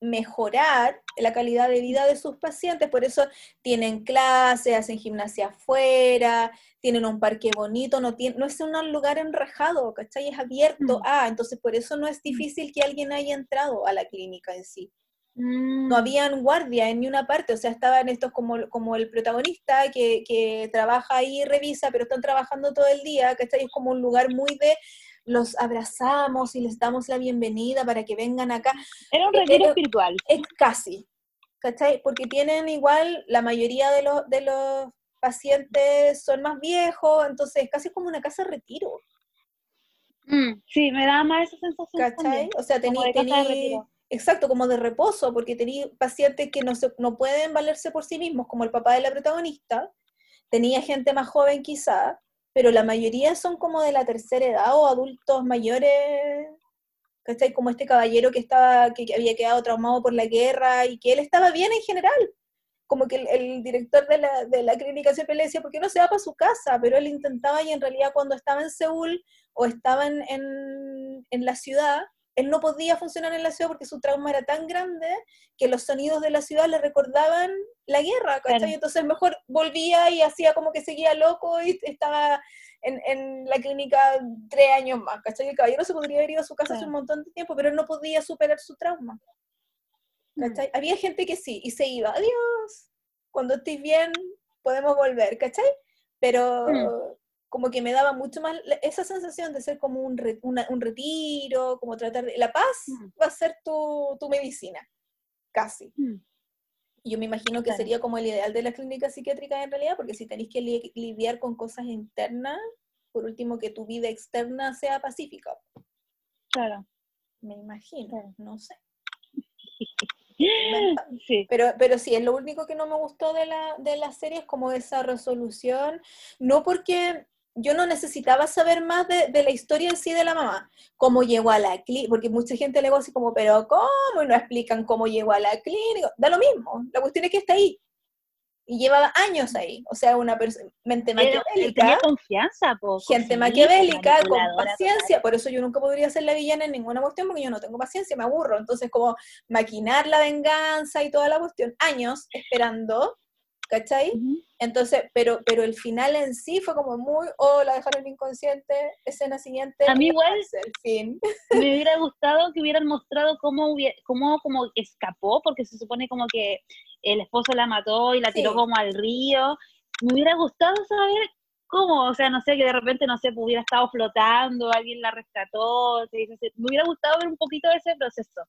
mejorar la calidad de vida de sus pacientes, por eso tienen clases, hacen gimnasia afuera, tienen un parque bonito, no, tiene, no es un lugar enrejado, ¿cachai? Es abierto. Mm. Ah, entonces por eso no es mm. difícil que alguien haya entrado a la clínica en sí. No habían guardia en ni una parte, o sea, estaban estos como, como el protagonista que, que trabaja ahí y revisa, pero están trabajando todo el día, ¿cachai? Es como un lugar muy de los abrazamos y les damos la bienvenida para que vengan acá. Era un retiro espiritual. Es casi, ¿cachai? Porque tienen igual, la mayoría de los, de los pacientes son más viejos, entonces casi como una casa de retiro. Mm, sí, me da más esa sensación. ¿Cachai? O sea, tenía Exacto, como de reposo, porque tenía pacientes que no, se, no pueden valerse por sí mismos, como el papá de la protagonista. Tenía gente más joven quizá, pero la mayoría son como de la tercera edad o adultos mayores, ¿cachai? Como este caballero que, estaba, que había quedado traumado por la guerra y que él estaba bien en general. Como que el, director de la, de la, clínica siempre le decía, ¿por qué no se va para su casa? Pero él intentaba y en realidad cuando estaba en Seúl o estaba en, en, en la ciudad, él no podía funcionar en la ciudad porque su trauma era tan grande que los sonidos de la ciudad le recordaban la guerra, ¿cachai? Entonces mejor volvía y hacía como que seguía loco y estaba en, la clínica tres años más, ¿cachai? El caballero se podría haber ido a su casa hace un montón de tiempo, pero él no podía superar su trauma. Mm. Había gente que sí, y se iba, adiós, cuando estés bien podemos volver, ¿cachai? Pero, mm como que me daba mucho más esa sensación de ser como un, un retiro, como tratar de... La paz mm. va a ser tu, tu medicina, casi. Mm. Yo me imagino que sería como el ideal de la clínica psiquiátrica en realidad, porque si tenéis que lidiar con cosas internas, por último que tu vida externa sea pacífica. Claro. Me imagino, no sé. Sí. Pero, pero sí, es lo único que no me gustó de la, de la serie, es como esa resolución, no porque yo no necesitaba saber más de, la historia en sí de la mamá, cómo llegó a la clínica, porque mucha gente le digo así como, pero ¿cómo? Y no explican cómo llegó a la clínica, da lo mismo, la cuestión es que está ahí. y llevaba años ahí. O sea, una mente maquiavélica. Tenía confianza, po, Gente maquiavélica, con paciencia. Por eso yo nunca podría ser la villana en ninguna cuestión, porque yo no tengo paciencia, me aburro. Entonces, como maquinar la venganza y toda la cuestión, años esperando, ¿cachai? Entonces, pero, pero el final en sí fue como muy, oh, la dejaron inconsciente, escena siguiente. A mí igual, el fin. me hubiera gustado que hubieran mostrado cómo, cómo como escapó, porque se supone como que el esposo la mató y la tiró como al río. Me hubiera gustado saber cómo, o sea, no sé, que de repente, no sé, hubiera estado flotando, alguien la rescató, me hubiera gustado ver un poquito de ese proceso,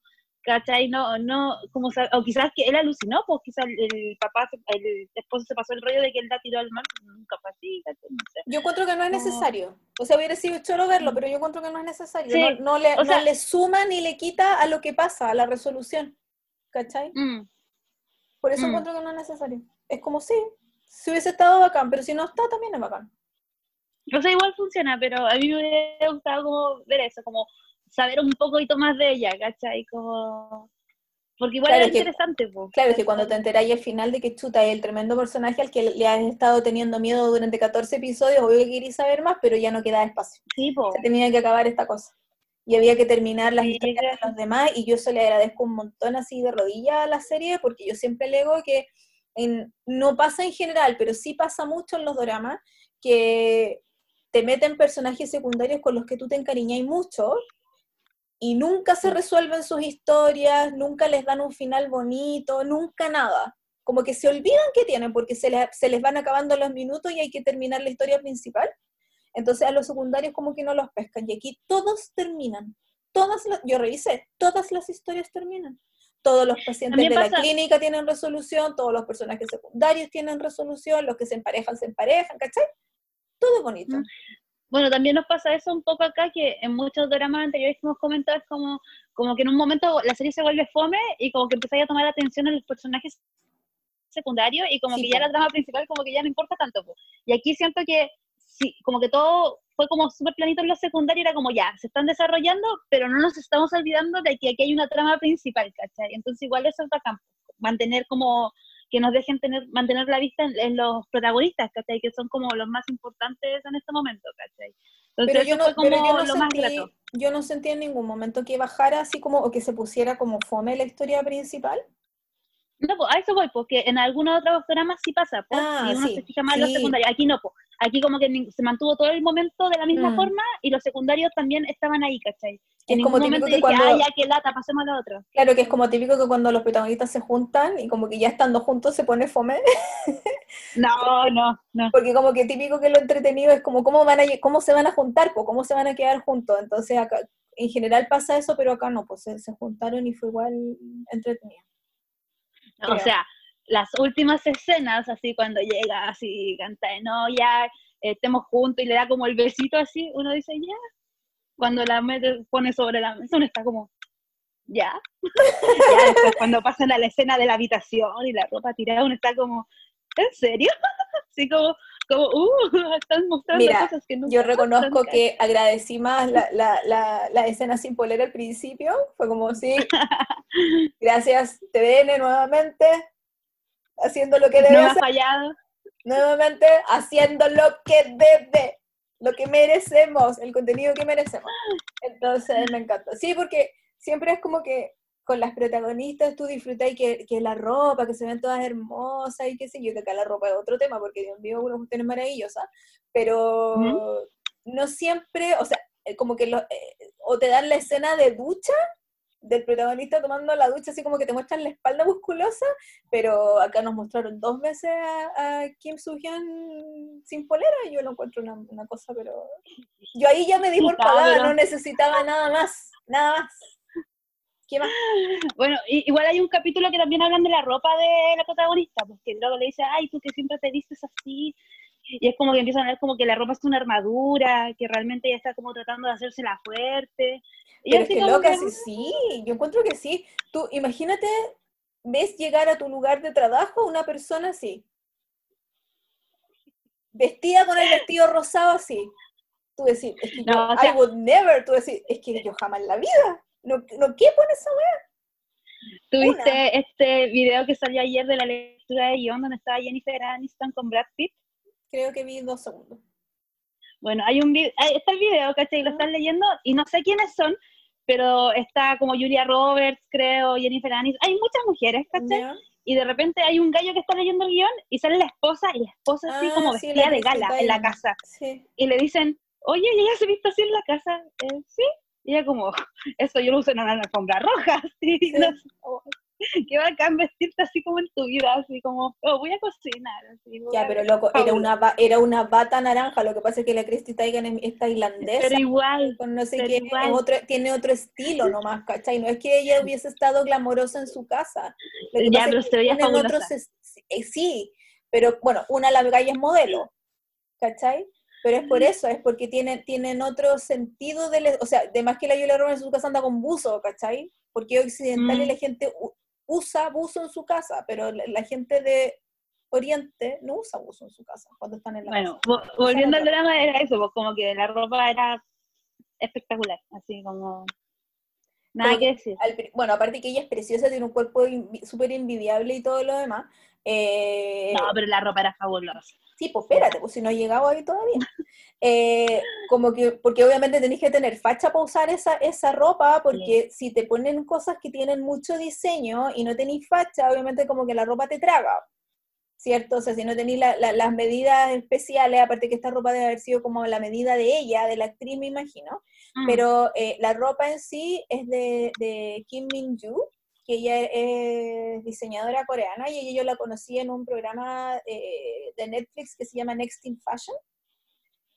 ¿cachai? No, no, como, o quizás que él alucinó, pues quizás el, papá, el esposo se pasó el rollo de que él la tiró al mar, nunca fue así, No sé. Yo encuentro que no es necesario, o sea, hubiera sido chulo verlo, pero yo encuentro que no es necesario, no, le, no le suma ni le quita a lo que pasa, a la resolución, ¿cachai? Mm. Por eso mm. encuentro que no es necesario. Es como si, si hubiese estado bacán, pero si no está, también es bacán. O sea, igual funciona, pero a mí me hubiera gustado como ver eso, como saber un poquito más de ella, ¿cachai? Como... Porque igual es interesante, po. Claro, es que cuando te enteráis al final de que Chuta es el tremendo personaje al que le has estado teniendo miedo durante 14 episodios, obvio que querías saber más, pero ya no queda espacio. Sí, po. Se tenía que acabar esta cosa y había que terminar las historias de los demás y yo se le agradezco un montón así de rodillas a la serie porque yo siempre le digo que no pasa en general, pero sí pasa mucho en los dramas que te meten personajes secundarios con los que tú te encariñáis mucho y nunca se resuelven sus historias, nunca les dan un final bonito, nunca nada. Como que se olvidan que tienen porque se les, se les van acabando los minutos y hay que terminar la historia principal. Entonces a los secundarios como que no los pescan. Y aquí todos terminan. Todas yo revisé, todas las historias terminan. Todos los pacientes de la clínica tienen resolución, todos los personajes secundarios tienen resolución, los que se emparejan, se emparejan, ¿cachai? Todo bonito. Bueno, también nos pasa eso un poco acá, que en muchos dramas anteriores que hemos comentado es como, como que en un momento la serie se vuelve fome y como que empieza a tomar atención a los personajes secundarios y como que ya la trama principal como que ya no importa tanto. Y aquí siento que sí, como que todo fue como súper planito en lo secundario, era como ya, se están desarrollando, pero no nos estamos olvidando de que aquí hay una trama principal, ¿cachai? Entonces igual eso es bacán, mantener como, que nos dejen tener, mantener la vista en, los protagonistas, ¿cachai? Que son como los más importantes en este momento, ¿cachai? Entonces pero yo no, fue como yo no lo sentí, más Yo no sentí en ningún momento que bajara así como, o que se pusiera como fome la historia principal. No, pues a eso voy, porque en algunos otros dramas sí pasa, pues, ah, y uno se fija más en los secundarios. Aquí no, pues. Aquí como que se mantuvo todo el momento de la misma mm. forma y los secundarios también estaban ahí, ¿cachai? En como ningún momento que dije, cuando... ah, ya que lata, pasemos a la otra. Claro, que es como típico que cuando los protagonistas se juntan y como que ya estando juntos se pone fome. no, no, no. Porque como que típico que lo entretenido es como cómo, van a, cómo se van a juntar, pues, cómo se van a quedar juntos. Entonces acá, en general pasa eso, pero acá no, pues se, se juntaron y fue igual entretenido. O sea, las últimas escenas, así cuando llega, así canta, no, ya estemos juntos y le da como el besito así, uno dice, ya. Cuando la mete, pone sobre la mesa, uno está como, ya. ya después cuando pasan a la escena de la habitación y la ropa tirada, uno está como, ¿en serio? así como, como, uh, están mostrando cosas que no Yo reconozco que agradecí más la, la, la, la, escena sin polera al principio, fue como, sí, gracias TVN nuevamente, haciendo lo que debe no ha fallado. Nuevamente, haciendo lo que debe, lo que merecemos, el contenido que merecemos. Entonces, me encanta. Sí, porque siempre es como que con las protagonistas tú disfrutas que, que la ropa, que se ven todas hermosas y qué sé yo, que acá la ropa es otro tema, porque Dios mío, una cuestión es maravillosa, pero no siempre, o sea, eh, como que lo, eh, o te dan la escena de ducha del protagonista tomando la ducha, así como que te muestran la espalda musculosa, pero acá nos mostraron dos meses a, Kim Soo-hyun sin polera, y yo lo encuentro una, una, cosa, pero yo ahí ya me di por pagada, no necesitaba nada más, nada más. ¿Qué más? Bueno, igual hay un capítulo que también hablan de la ropa de la protagonista, porque luego le dice, ay, tú que siempre te vistes así, y es como que empiezan a ver como que la ropa es una armadura, que realmente ella está como tratando de hacerse la fuerte. Y Pero es que loca, sí, sí, yo encuentro que sí. Tú imagínate, ves llegar a tu lugar de trabajo una persona así, vestida con el vestido rosado así. Tú decís, es que no, yo, I would never, tú decís, es que yo jamás en la vida, no, no qué esa weá. ¿Tuviste este video que salió ayer de la lectura de guion donde estaba Jennifer Aniston con Brad Pitt? Creo que vi dos segundos. Bueno, hay un video, está el video, ¿cachai? Lo están leyendo y no sé quiénes son, pero está como Julia Roberts, creo, Jennifer Aniston. Hay muchas mujeres, ¿cachai? Y de repente hay un gallo que está leyendo el guion y sale la esposa y la esposa así ah, como vestida de gala en la casa. Y le dicen, oye, ¿ella se viste así en la casa? Eh, sí. Y ella como, eso yo lo uso en una alfombra roja. ¿sí? qué bacán vestirte así como en tu vida, así como, oh, voy a cocinar. Así, ya, pero loco, era una, era una bata naranja, lo que pasa es que la Christy Teigen es tailandesa. Pero igual. Con no sé qué, otro, tiene otro estilo nomás, ¿cachai? No es que ella hubiese estado glamorosa en su casa. ya, pero se veía otros, eh, Sí, pero bueno, una la galla es modelo, ¿cachai? Pero es por eso, es porque tienen, tienen otro sentido, de, o sea, además que la Julia Roberts en su casa anda con buzo, ¿cachai? Porque occidental y mm. la gente usa buzo en su casa, pero la, gente de Oriente no usa buzo en su casa cuando están en la bueno, volviendo al drama era eso, pues como que la ropa era espectacular, así como... Nada que decir. bueno, aparte que ella es preciosa, tiene un cuerpo súper envidiable y todo lo demás. Eh, no, pero la ropa era fabulosa. Sí, pues espérate, pues si no he llegado ahí todavía. Eh, como que, porque obviamente tenéis que tener facha para usar esa, esa ropa, porque si te ponen cosas que tienen mucho diseño y no tenéis facha, obviamente como que la ropa te traga, ¿cierto? O sea, si no tenéis las medidas especiales, aparte que esta ropa debe haber sido como la medida de ella, de la actriz, me imagino, mm. pero eh, la ropa en sí es de, de Kim Min-joo, que ella es diseñadora coreana y ella yo la conocí en un programa eh, de Netflix que se llama Next in Fashion,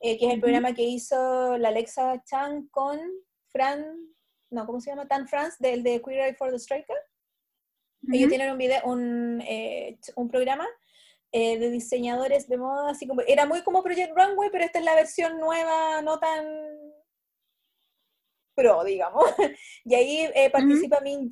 eh, que es el programa que hizo la Alexa Chang con Fran, no, ¿cómo se llama? Tan France, del de Queer Eye for the Striker. Ellos tienen un video, un, eh, un programa de diseñadores de moda, así como, era muy como Project Runway, pero esta es la versión nueva, no tan pro, digamos. Y ahí eh, participa Min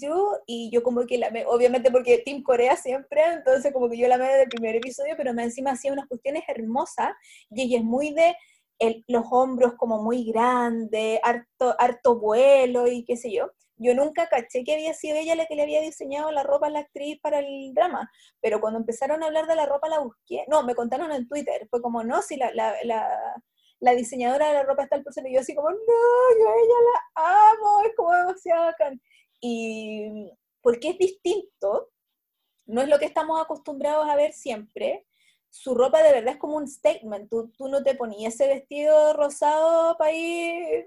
y yo como que la me, obviamente porque Team Corea siempre, entonces como que yo la veo del primer episodio, pero me encima hacía unas cuestiones hermosas y ella es muy de el, los hombros como muy grandes, harto, harto vuelo y qué sé yo. Yo nunca caché que había sido ella la que le había diseñado la ropa a la actriz para el drama, pero cuando empezaron a hablar de la ropa la busqué. No, me contaron en Twitter, fue como, no, si la, la, la la diseñadora de la ropa está el persona y yo así como, no, yo a ella la amo, es como demasiado bacán. Y porque es distinto, no es lo que estamos acostumbrados a ver siempre. Su ropa de verdad es como un statement. Tú, tú no te ponías ese vestido rosado para ir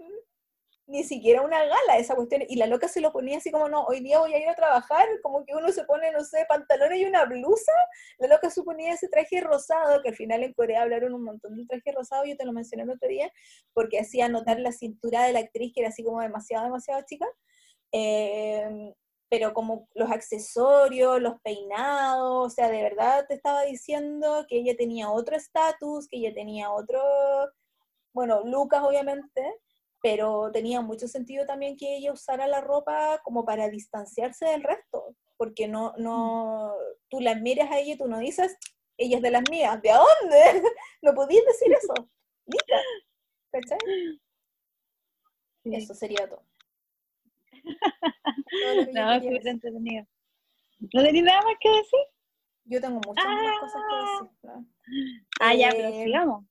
ni siquiera una gala esa cuestión. Y la loca se lo ponía así como, no, hoy día voy a ir a trabajar, como que uno se pone, no sé, pantalones y una blusa. La loca se ponía ese traje rosado, que al final en Corea hablaron un montón del traje rosado, yo te lo mencioné el otro día, porque hacía notar la cintura de la actriz, que era así como demasiado, demasiado chica. Em, pero como los accesorios, los peinados, o sea, de verdad te estaba diciendo que ella tenía otro estatus, que ella tenía otro, bueno, Lucas obviamente, pero tenía mucho sentido también que ella usara la ropa como para distanciarse del resto, porque no, no, tú la miras a ella y tú no dices, ella es de las mías, ¿de dónde? no podías decir eso, Lita, ¿cachai? Eso sería todo. no, es entretenido. ¿No tenía nada más que decir? Yo tengo muchas más cosas que decir. Ah, ya, pero eh, sigamos.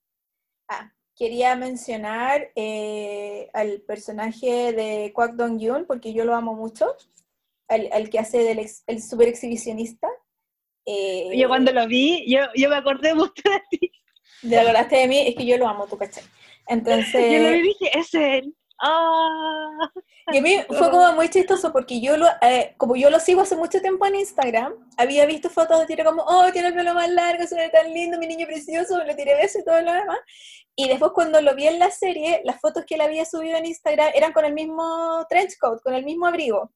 Ah, quería mencionar eh, al personaje de Kwak Dong Yoon, porque yo lo amo mucho, al, que hace del el super exhibicionista. Eh, yo cuando lo vi, yo, yo me acordé mucho de ti. ¿Te acordaste de mí? Es que yo lo amo, tú cachai. Entonces... Yo lo vi y dije, es él. Ah. Y a mí fue como muy chistoso porque yo lo, eh, como yo lo sigo hace mucho tiempo en Instagram, había visto fotos de tiro como, oh, tiene el pelo más largo, se ve tan lindo, mi niño precioso, le tiré beso y todo lo demás. Y después cuando lo vi en la serie, las fotos que él había subido en Instagram eran con el mismo trench coat, con el mismo abrigo.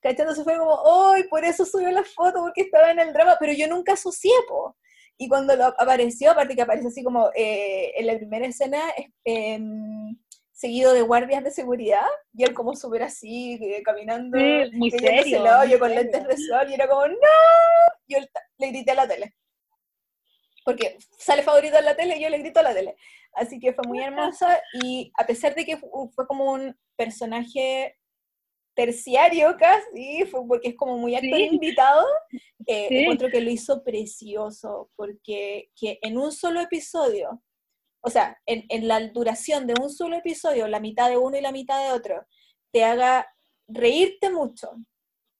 ¿Cachai? se fue como, ¡ay! por eso subió la foto, porque estaba en el drama, pero yo nunca asocié, po. Y cuando lo apareció, aparte que aparece así como eh, en la primera escena, eh, seguido de guardias de seguridad, y él como súper así, eh, caminando, muy serio, yo con lentes de sol, y era como, ¡no! Yo le grité a la tele. Porque sale favorito en la tele, y yo le grito a la tele. Así que fue muy hermosa, y a pesar de que fue como un personaje terciario casi, porque es como muy actor invitado, eh, encuentro que lo hizo precioso, porque que en un solo episodio, o sea, en, en, la duración de un solo episodio, la mitad de uno y la mitad de otro, te haga reírte mucho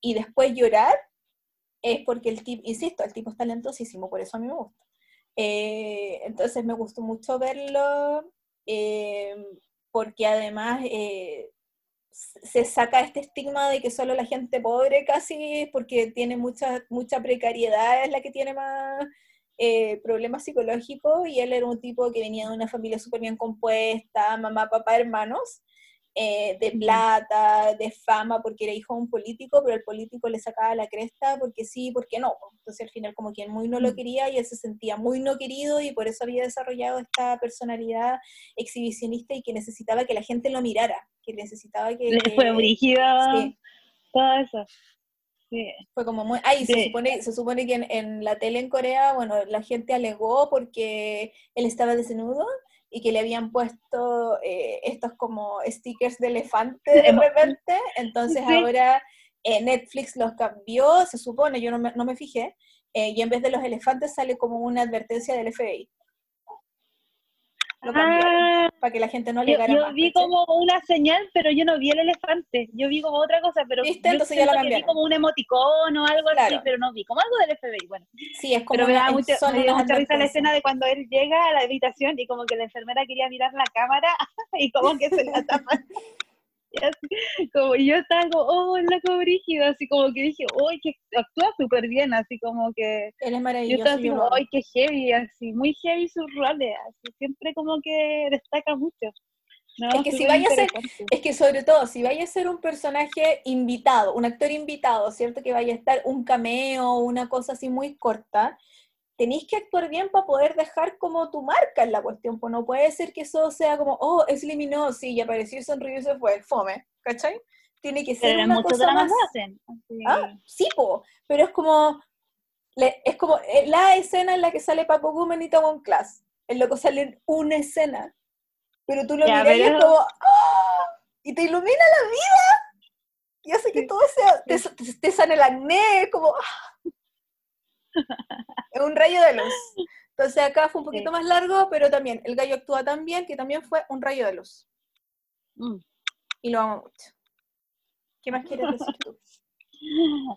y después llorar, es porque el tipo, insisto, el tipo es talentosísimo, por eso a mí me gusta. Eh, entonces me gustó mucho verlo, eh, porque además eh, se saca este estigma de que solo la gente pobre casi, porque tiene mucha, mucha precariedad, es la que tiene más problemas psicológicos, y él era un tipo que venía de una familia súper bien compuesta, mamá, papá, hermanos, eh, de plata, de fama, porque era hijo de un político, pero el político le sacaba la cresta porque sí, porque no. Entonces al final como quien muy no lo mm. quería y él se sentía muy no querido y por eso había desarrollado esta personalidad exhibicionista y que necesitaba que la gente lo mirara, que necesitaba que... Le fue brígida, sí. todo eso. Sí. Fue como muy... Ay, se, supone, se supone que en, en, la tele en Corea, bueno, la gente alegó porque él estaba desnudo y que le habían puesto eh, estos como stickers de elefante de repente, entonces ahora eh, Netflix los cambió, se supone, yo no me, no me fijé, eh, y en vez de los elefantes sale como una advertencia del FBI lo ah, para que la gente no le Yo, yo vi como una señal, pero yo no vi el elefante. Yo vi como otra cosa, pero ¿Viste? Entonces ya la vi como un emoticón o algo así, pero no vi. Como algo del FBI, bueno. Sí, es como pero me da mucha risa la escena de cuando él llega a la habitación y como que la enfermera quería mirar la cámara y como que se la tapa. como yo estaba como, oh, el loco brígido, así como que dije, uy, que actúa súper bien, así como que... Él es maravilloso. Yo estaba así como, uy, qué heavy, así, muy heavy sus roles, así, siempre como que destaca mucho. es que si vaya a ser, es que sobre todo, si vaya a ser un personaje invitado, un actor invitado, ¿cierto? Que vaya a estar un cameo, una cosa así muy corta, tenéis que actuar bien para poder dejar como tu marca en la cuestión, pues no puede ser que eso sea como, oh, es eliminó, sí, y apareció, sonrió y se fue, fome, ¿cachai? Tiene que ser una cosa más... Hacen. Ah, sí, po, pero es como, es como eh, la escena en la que sale Paco Gumen y Tomon Class, el loco sale en una escena, pero tú lo miras y es como, ¡oh! y te ilumina la vida, y hace que todo sea, te, te, te sana el acné, como... ¡ah! Es un rayo de luz. Entonces acá fue un poquito más largo, pero también el gallo actúa tan bien que también fue un rayo de luz. Mm. Y lo amo mucho. ¿Qué más quieres decir tú?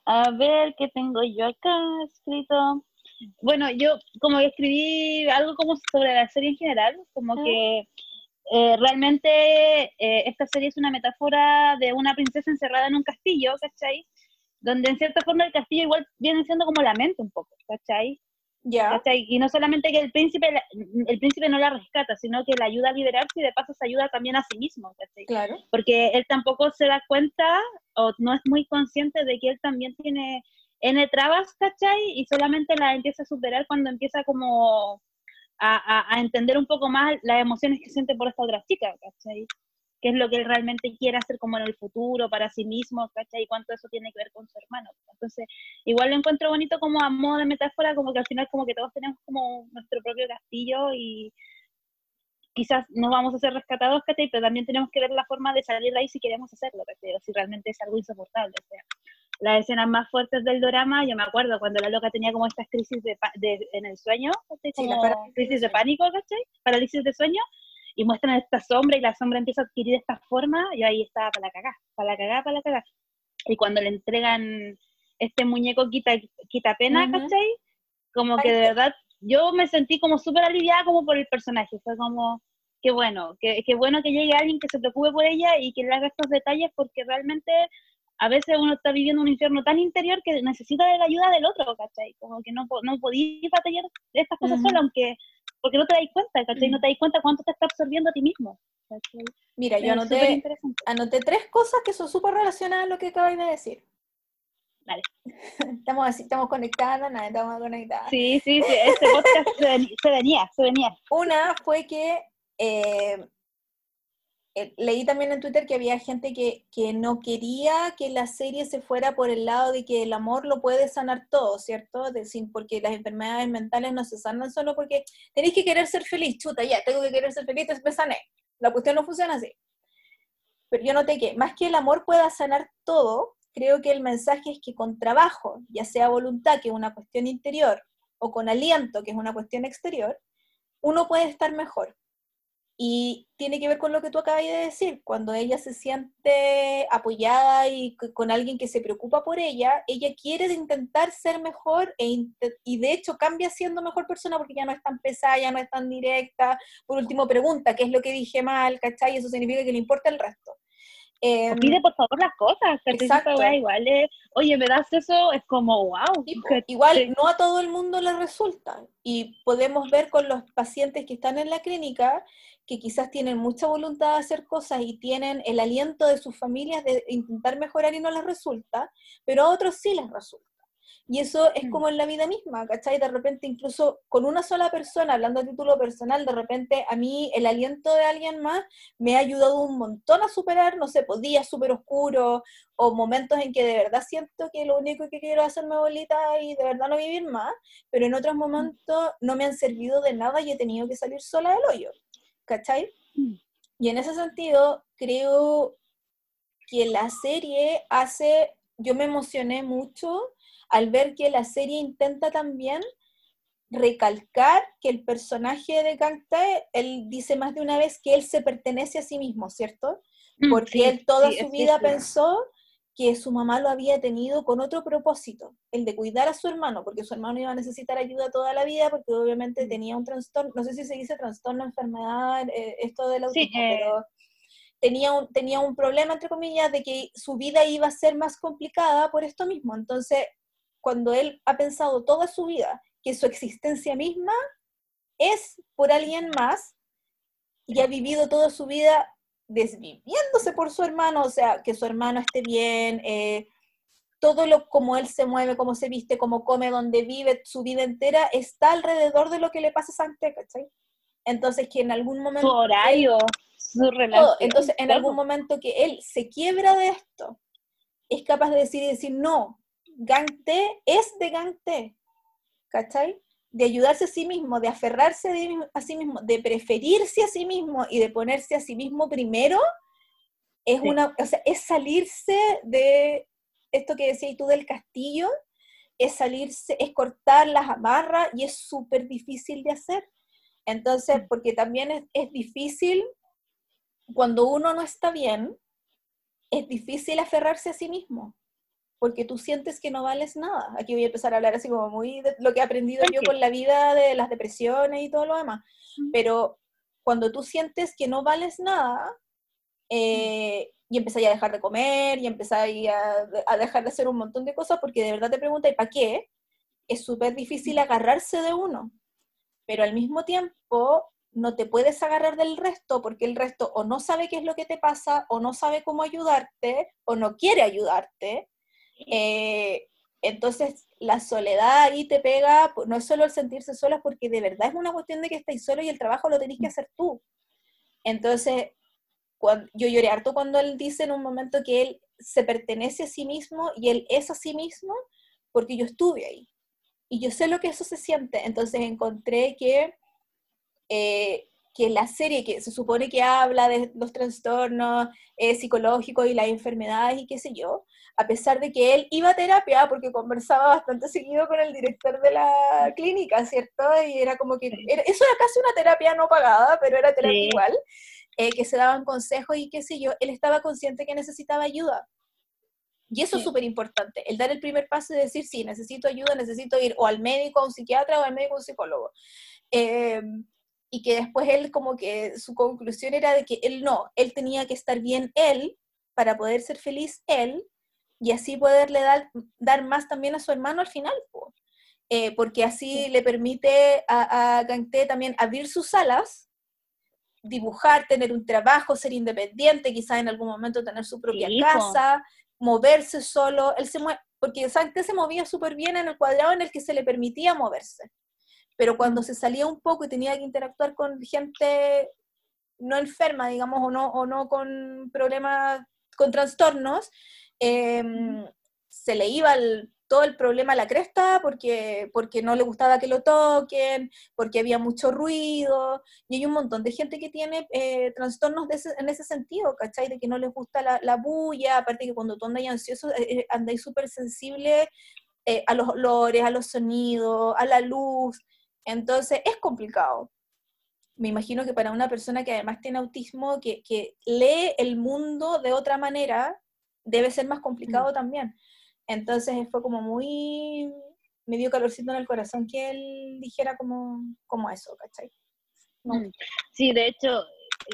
A ver, ¿qué tengo yo acá escrito? Bueno, yo como escribí algo como sobre la serie en general, como que eh, realmente eh, esta serie es una metáfora de una princesa encerrada en un castillo, ¿cachai? Donde en cierta forma el castillo igual viene siendo como la mente un poco, ¿cachai? Ya. Y no solamente que el príncipe, el príncipe no la rescata, sino que la ayuda a liberarse y de paso se ayuda también a sí mismo, ¿cachai? Claro. Porque él tampoco se da cuenta o no es muy consciente de que él también tiene N trabas, ¿cachai? Y solamente la empieza a superar cuando empieza como a, a entender un poco más las emociones que siente por esta otra chica, ¿cachai? Qué es lo que él realmente quiere hacer como en el futuro para sí mismo, ¿cachai? Y cuánto eso tiene que ver con su hermano. Entonces, igual lo encuentro bonito como a modo de metáfora, como que al final como que todos tenemos como nuestro propio castillo y quizás no vamos a ser rescatados, ¿cachai? Pero también tenemos que ver la forma de salir de ahí si queremos hacerlo, ¿cachai? O si realmente es algo insoportable, o sea. Las escenas más fuertes del drama, yo me acuerdo cuando la loca tenía como estas crisis de, en el sueño, ¿cachai? Como crisis de pánico, ¿cachai? Parálisis de sueño, y muestran esta sombra y la sombra empieza a adquirir esta forma, y ahí estaba para la cagá, para la cagá, para la cagá. Y cuando le entregan este muñeco quita, quita pena, ¿cachai? Como que de verdad yo me sentí como súper aliviada como por el personaje, fue como, qué bueno, qué, qué bueno que llegue alguien que se preocupe por ella y que le haga estos detalles porque realmente a veces uno está viviendo un infierno tan interior que necesita de la ayuda del otro, ¿cachai? Como que no, no podía batallar estas cosas sola, aunque porque no te das cuenta, ¿cachai? No te das cuenta cuánto te está absorbiendo a ti mismo. Mira, yo anoté, anoté tres cosas que son súper relacionadas a lo que acabas de decir. Vale. Estamos así, estamos conectadas, nada, estamos conectadas. Sí, sí, sí, este podcast se, venía, se venía. Una fue que eh, leí también en Twitter que había gente que, que, no quería que la serie se fuera por el lado de que el amor lo puede sanar todo, ¿cierto? Decir, porque las enfermedades mentales no se sanan solo porque tenéis que querer ser feliz, chuta, ya, tengo que querer ser feliz, me sané. La cuestión no funciona así. Pero yo noté que más que el amor pueda sanar todo, creo que el mensaje es que con trabajo, ya sea voluntad, que es una cuestión interior, o con aliento, que es una cuestión exterior, uno puede estar mejor. Y tiene que ver con lo que tú acabas de decir, cuando ella se siente apoyada y con alguien que se preocupa por ella, ella quiere intentar ser mejor e y de hecho cambia siendo mejor persona porque ya no es tan pesada, ya no es tan directa. Por último, pregunta, ¿qué es lo que dije mal? ¿Cachai? Eso significa que le importa el resto. Eh, pide por favor las cosas, exacto. igual oye, me das eso, es como, wow. igual no a todo el mundo le resulta. Y podemos ver con los pacientes que están en la clínica que quizás tienen mucha voluntad de hacer cosas y tienen el aliento de sus familias de intentar mejorar y no les resulta, pero a otros sí les resulta. Y eso es mm. como en la vida misma, ¿cachai? De repente, incluso con una sola persona, hablando a título personal, de repente a mí el aliento de alguien más me ha ayudado un montón a superar, no sé, pues, días súper oscuros o momentos en que de verdad siento que lo único que quiero es hacerme bolita y de verdad no vivir más, pero en otros mm. momentos no me han servido de nada y he tenido que salir sola del hoyo, ¿cachai? Mm. Y en ese sentido, creo que la serie hace, yo me emocioné mucho al ver que la serie intenta también recalcar que el personaje de Tae, él dice más de una vez que él se pertenece a sí mismo, ¿cierto? Mm, Porque él toda su vida pensó que su mamá lo había tenido con otro propósito, el de cuidar a su hermano, porque su hermano iba a necesitar ayuda toda la vida, porque obviamente mm. tenía un trastorno, no sé si se dice trastorno, enfermedad, eh, esto del autismo, eh. pero tenía un, tenía un problema, entre comillas, de que su vida iba a ser más complicada por esto mismo. Entonces, cuando él ha pensado toda su vida que su existencia misma es por alguien más y ha vivido toda su vida desviviéndose por su hermano, o sea, que su hermano esté bien, eh, todo lo como él se mueve, cómo se viste, cómo come, dónde vive, su vida entera está alrededor de lo que le pasa a Sante, ¿cachai? Entonces que en algún momento... Su horario, su relación. Entonces en algún momento que él se quiebra de esto, es capaz de decir, decir, no, Gangte es de Gangte, ¿cachai? De ayudarse a sí mismo, de aferrarse a sí mismo, de preferirse a sí mismo y de ponerse a sí mismo primero, es una, o sea, es salirse de esto que decías tú del castillo, es salirse, es cortar las amarras y es súper difícil de hacer. Entonces, mm. porque también es, es difícil cuando uno no está bien, es difícil aferrarse a sí mismo porque tú sientes que no vales nada. Aquí voy a empezar a hablar así como muy de lo que he aprendido yo con la vida de las depresiones y todo lo demás. Pero cuando tú sientes que no vales nada, eh, y empezáis a dejar de comer, y empezáis a, a, dejar de hacer un montón de cosas, porque de verdad te preguntas, ¿y para qué? Es súper difícil agarrarse de uno. Pero al mismo tiempo, no te puedes agarrar del resto porque el resto o no sabe qué es lo que te pasa, o no sabe cómo ayudarte, o no quiere ayudarte, eh, entonces, la soledad ahí te pega, no es solo el sentirse sola, porque de verdad es una cuestión de que estáis solo y el trabajo lo tenéis que hacer tú. Entonces, cuando, yo lloré harto cuando él dice en un momento que él se pertenece a sí mismo y él es a sí mismo, porque yo estuve ahí. Y yo sé lo que eso se siente. Entonces encontré que eh, que la serie que se supone que habla de los trastornos eh, psicológicos y las enfermedades y qué sé yo, a pesar de que él iba a terapia porque conversaba bastante seguido con el director de la clínica, ¿cierto? Y era como que, eso era casi una terapia no pagada, pero era terapia igual, eh, que se daban consejos y qué sé yo, él estaba consciente que necesitaba ayuda. Y eso es súper importante, el dar el primer paso y decir, sí, necesito ayuda, necesito ir o al médico, a un psiquiatra o al médico, a un psicólogo. Eh, y que después él como que su conclusión era de que él no, él tenía que estar bien él para poder ser feliz él y así poderle dar, dar más también a su hermano al final, eh, porque así le permite a, a también abrir sus alas, dibujar, tener un trabajo, ser independiente, quizás en algún momento tener su propia casa, moverse solo, él se mueve, porque Gante se movía súper bien en el cuadrado en el que se le permitía moverse pero cuando se salía un poco y tenía que interactuar con gente no enferma, digamos, o no, o no con problemas, con trastornos, em, se le iba todo el problema a la cresta porque, porque no le gustaba que lo toquen, porque había mucho ruido, y hay un montón de gente que tiene eh, trastornos en ese sentido, ¿cachai? De que no les gusta la, bulla, aparte que cuando tú andas ansioso, eh, eh, andáis súper sensible a los olores, a los sonidos, a la luz, entonces es complicado. Me imagino que para una persona que además tiene autismo, que, que lee el mundo de otra manera, debe ser más complicado mm. también. Entonces fue como muy, me dio calorcito en el corazón que él dijera como, como eso, ¿cachai? Mm. Sí, de hecho,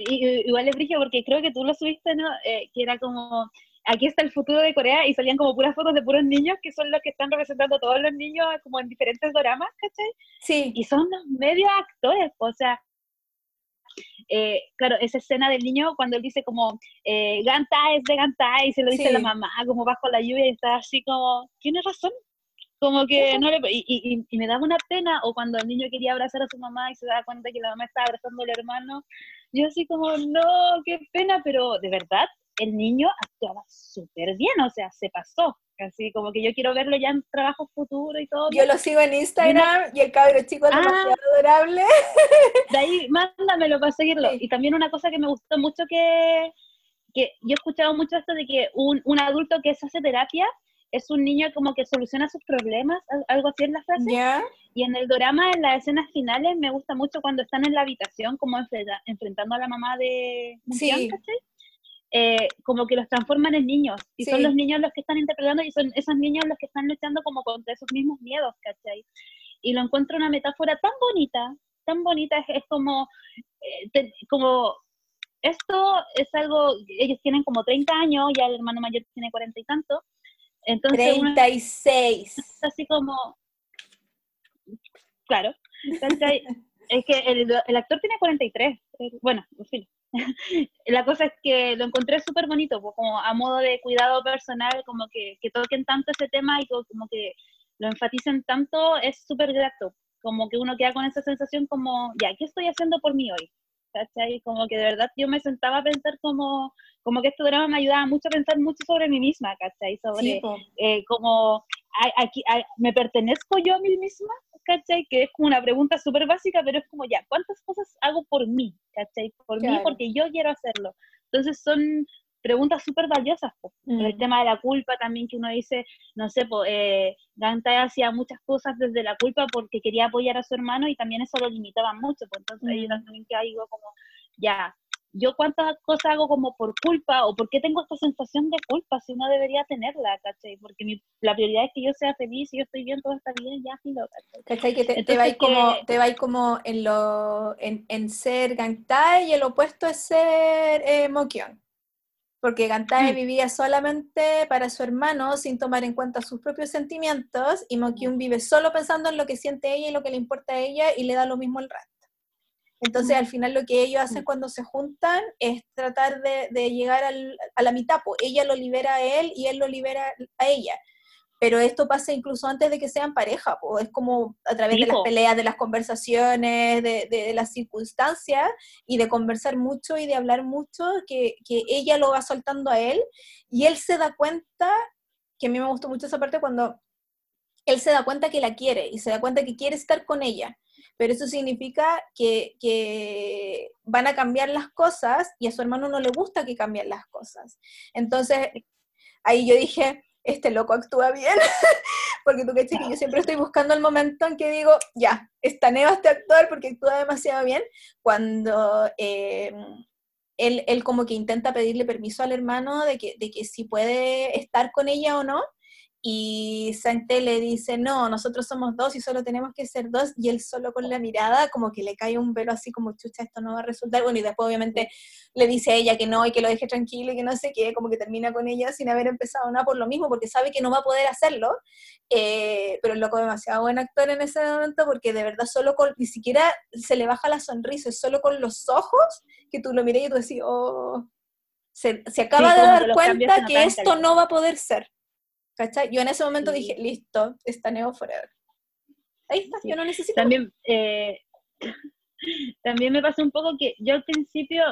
igual le dije porque creo que tú lo subiste, ¿no? Eh, que era como, aquí está el futuro de Corea y salían como puras fotos de puros niños que son los que están representando a todos los niños como en diferentes dramas, ¿cachai? Sí. Y son los medios actores, o sea, eh, claro, esa escena del niño cuando él dice como, eh, Ganta es de Ganta, y se lo dice la mamá, como bajo la lluvia, y está así como, tiene razón, como que no le, y, y, me daba una pena, o cuando el niño quería abrazar a su mamá y se da cuenta que la mamá estaba abrazando al hermano, yo así como, no, qué pena, pero de verdad, el niño actuaba súper bien, o sea, se pasó, Así como que yo quiero verlo ya en trabajo futuro y todo. Yo lo sigo en Instagram y, el cabro chico es ah. demasiado adorable. De ahí, mándamelo para seguirlo. Y también una cosa que me gustó mucho que, que yo he escuchado mucho esto de que un, un adulto que hace terapia es un niño como que soluciona sus problemas, algo así en la frase. Y en el drama, en las escenas finales, me gusta mucho cuando están en la habitación, como enfrentando a la mamá de sí. Eh, como que los transforman en niños, y son los niños los que están interpretando, y son esos niños los que están luchando como contra esos mismos miedos, ¿cachai? Y lo encuentro una metáfora tan bonita, tan bonita, es, como, eh, como, esto es algo, ellos tienen como 30 años, ya el hermano mayor tiene 40 y tanto, entonces... 36. así como, claro, es que el, el, actor tiene 43, eh, bueno, en fin, la cosa es que lo encontré súper bonito, pues, como a modo de cuidado personal, como que, que toquen tanto ese tema y como que lo enfaticen tanto, es súper grato. Como que uno queda con esa sensación como, ya, ¿qué estoy haciendo por mí hoy? ¿Cachai? Como que de verdad yo me sentaba a pensar como, como que este drama me ayudaba mucho a pensar mucho sobre mí misma, ¿cachai? Sobre eh, como, aquí, ¿me pertenezco yo a mí misma? ¿Cachai? Que es como una pregunta súper básica, pero es como ya, ¿cuántas cosas hago por mí? ¿cachai? Por mí porque yo quiero hacerlo. Entonces son preguntas súper valiosas. El mm. tema de la culpa también, que uno dice, no sé, pues, eh, Ganta hacía muchas cosas desde la culpa porque quería apoyar a su hermano y también eso lo limitaba mucho. Pues, entonces yo mm. también que digo como, ya, yo cuántas cosas hago como por culpa o por qué tengo esta sensación de culpa si uno debería tenerla, ¿cachai? Porque la prioridad es que yo sea feliz y yo estoy bien, todo está bien, ya, filo, ¿cachai? ¿Cachai? Que te, te va como, te va como en, lo, en, en ser Gantai y el opuesto es ser eh, Mokyon. Porque Gantai mm. vivía solamente para su hermano sin tomar en cuenta sus propios sentimientos y Mokyun vive solo pensando en lo que siente ella y lo que le importa a ella y le da lo mismo al resto. Entonces, al final lo que ellos hacen cuando se juntan es tratar de, llegar a la mitad. Pues ella lo libera a él y él lo libera a ella. Pero esto pasa incluso antes de que sean pareja, pues es como a través de las peleas, de las conversaciones, de, las circunstancias y de conversar mucho y de hablar mucho, que, que ella lo va soltando a él y él se da cuenta, que a mí me gustó mucho esa parte cuando él se da cuenta que la quiere y se da cuenta que quiere estar con ella pero eso significa que, van a cambiar las cosas y a su hermano no le gusta que cambien las cosas. Entonces, ahí yo dije, este loco actúa bien, porque tú que que yo siempre estoy buscando el momento en que digo, ya, está Neva este actor porque actúa demasiado bien, cuando eh, él, él, como que intenta pedirle permiso al hermano de que, de que si puede estar con ella o no, y Sante le dice, no, nosotros somos dos y solo tenemos que ser dos, y él solo con la mirada como que le cae un velo así como, chucha, esto no va a resultar, bueno, y después obviamente le dice a ella que no y que lo deje tranquilo y que no sé qué, como que termina con ella sin haber empezado nada por lo mismo, porque sabe que no va a poder hacerlo, eh, pero el loco demasiado buen actor en ese momento porque de verdad solo con, ni siquiera se le baja la sonrisa, es solo con los ojos que tú lo miras y tú decís, oh, se, acaba de dar cuenta que esto no va a poder ser. ¿Cachai? Yo en ese momento dije, listo, está Neo Forever. Ahí está, yo no necesito. También, eh, también me pasó un poco que yo al principio,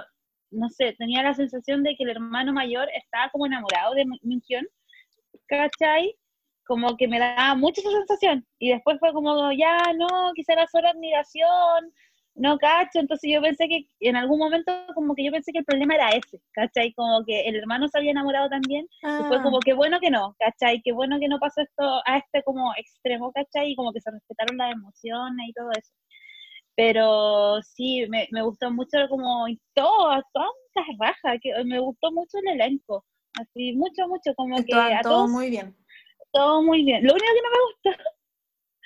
no sé, tenía la sensación de que el hermano mayor estaba como enamorado de Minhyun, ¿cachai? como que me daba mucha esa sensación. Y después fue como, ya, no, quizá era solo admiración, no cacho. Entonces yo pensé que en algún momento, como que yo pensé que el problema era ese, ¿cachai? Como que el hermano se había enamorado también. Y fue como, ah. qué bueno que no, ¿cachai? Qué bueno que no pasó esto a este como extremo, ¿cachai? Y como que se respetaron las emociones y todo eso. Pero sí, me, me gustó mucho como todo, todas las rajas, que me gustó mucho el elenco. Así, mucho, mucho, como que a todo muy bien todo muy bien. Lo único que no me gustó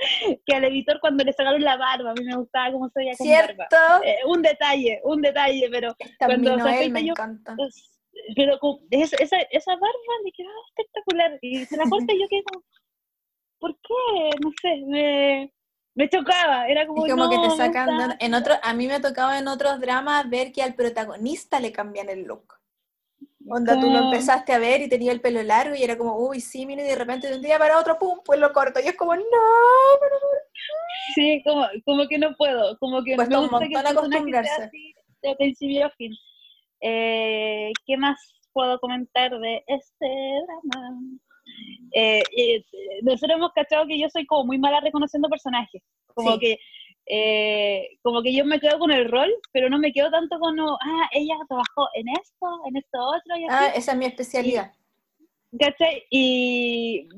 que al editor cuando le sacaron la barba, a mí me gustaba cómo se veía con ¿Cierto? barba. Eh, un detalle, un detalle, pero cuando se me encanta. Pues, pero esa, esa, barba me quedaba espectacular y se la corta y yo quedé como, ¿por qué? No sé, me, me chocaba, era como, como que te sacan, en otro, a mí me tocaba en otros dramas ver que al protagonista le cambian el look. Onda, tú lo empezaste a ver y tenía el pelo largo y era como, uy, sí, mire, y de repente de un día para otro, pum, pues lo corto. Y es como, no, pero... Sí, como, como que no puedo, como que Cuesta me gusta un montón acostumbrarse. Así, de principio a fin. Eh, ¿Qué más puedo comentar de este drama? Eh, eh, nosotros hemos cachado que yo soy como muy mala reconociendo personajes. Como que eh, como que yo me quedo con el rol, pero no me quedo tanto con, ah, ella trabajó en esto, en esto otro. Y Ah, esa es mi especialidad. ¿Cachai? Y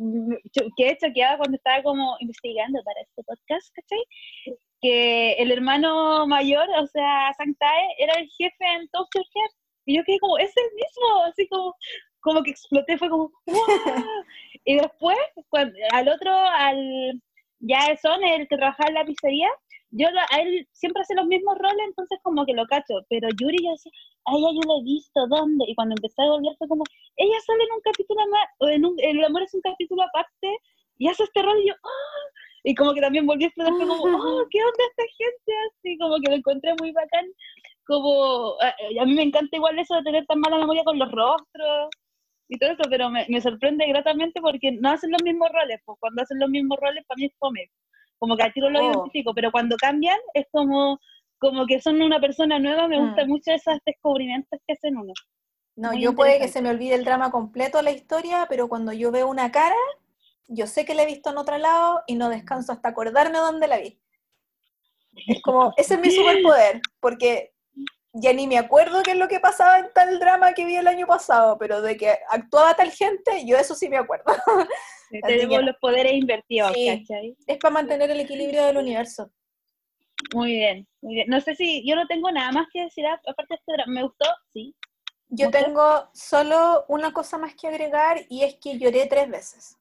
que hecho quedaba cuando estaba como investigando para este podcast, ¿cachai? Que el hermano mayor, o sea, Sanctae, era el jefe en Top Y yo quedé como, es el mismo, así como, como que exploté, fue como, y después, al otro, al ya son el que trabajaba en la pizzería, yo a él siempre hace los mismos roles, entonces como que lo cacho, pero Yuri yo decía, ay, ya yo lo he visto, ¿dónde? Y cuando empecé a volver fue como, ella sale en un capítulo más, o en un, El amor es un capítulo aparte, y hace este rol y yo, ¡ah! Y como que también volví a explotar, fue como, ¡oh, qué onda esta gente! Así como que lo encontré muy bacán, como, a, a mí me encanta igual eso de tener tan mala memoria con los rostros, y todo eso, pero me, me, sorprende gratamente porque no hacen los mismos roles, pues cuando hacen los mismos roles para mí es fome como que al tiro lo oh. identifico, pero cuando cambian es como, como que son una persona nueva, me gustan mm. mucho esos descubrimientos que hacen uno. No, yo puede que se me olvide el drama completo, la historia, pero cuando yo veo una cara, yo sé que la he visto en otro lado y no descanso hasta acordarme dónde la vi. Es como, ese es mi superpoder, porque ya ni me acuerdo qué es lo que pasaba en tal drama que vi el año pasado, pero de que actuaba tal gente, yo eso sí me acuerdo. Tenemos los poderes invertidos, ¿cachai? Es para mantener el equilibrio del universo. Muy bien, muy bien. No sé si yo no tengo nada más que decir, aparte de este drama. ¿Me gustó? Sí. Yo tengo solo una cosa más que agregar y es que lloré tres veces.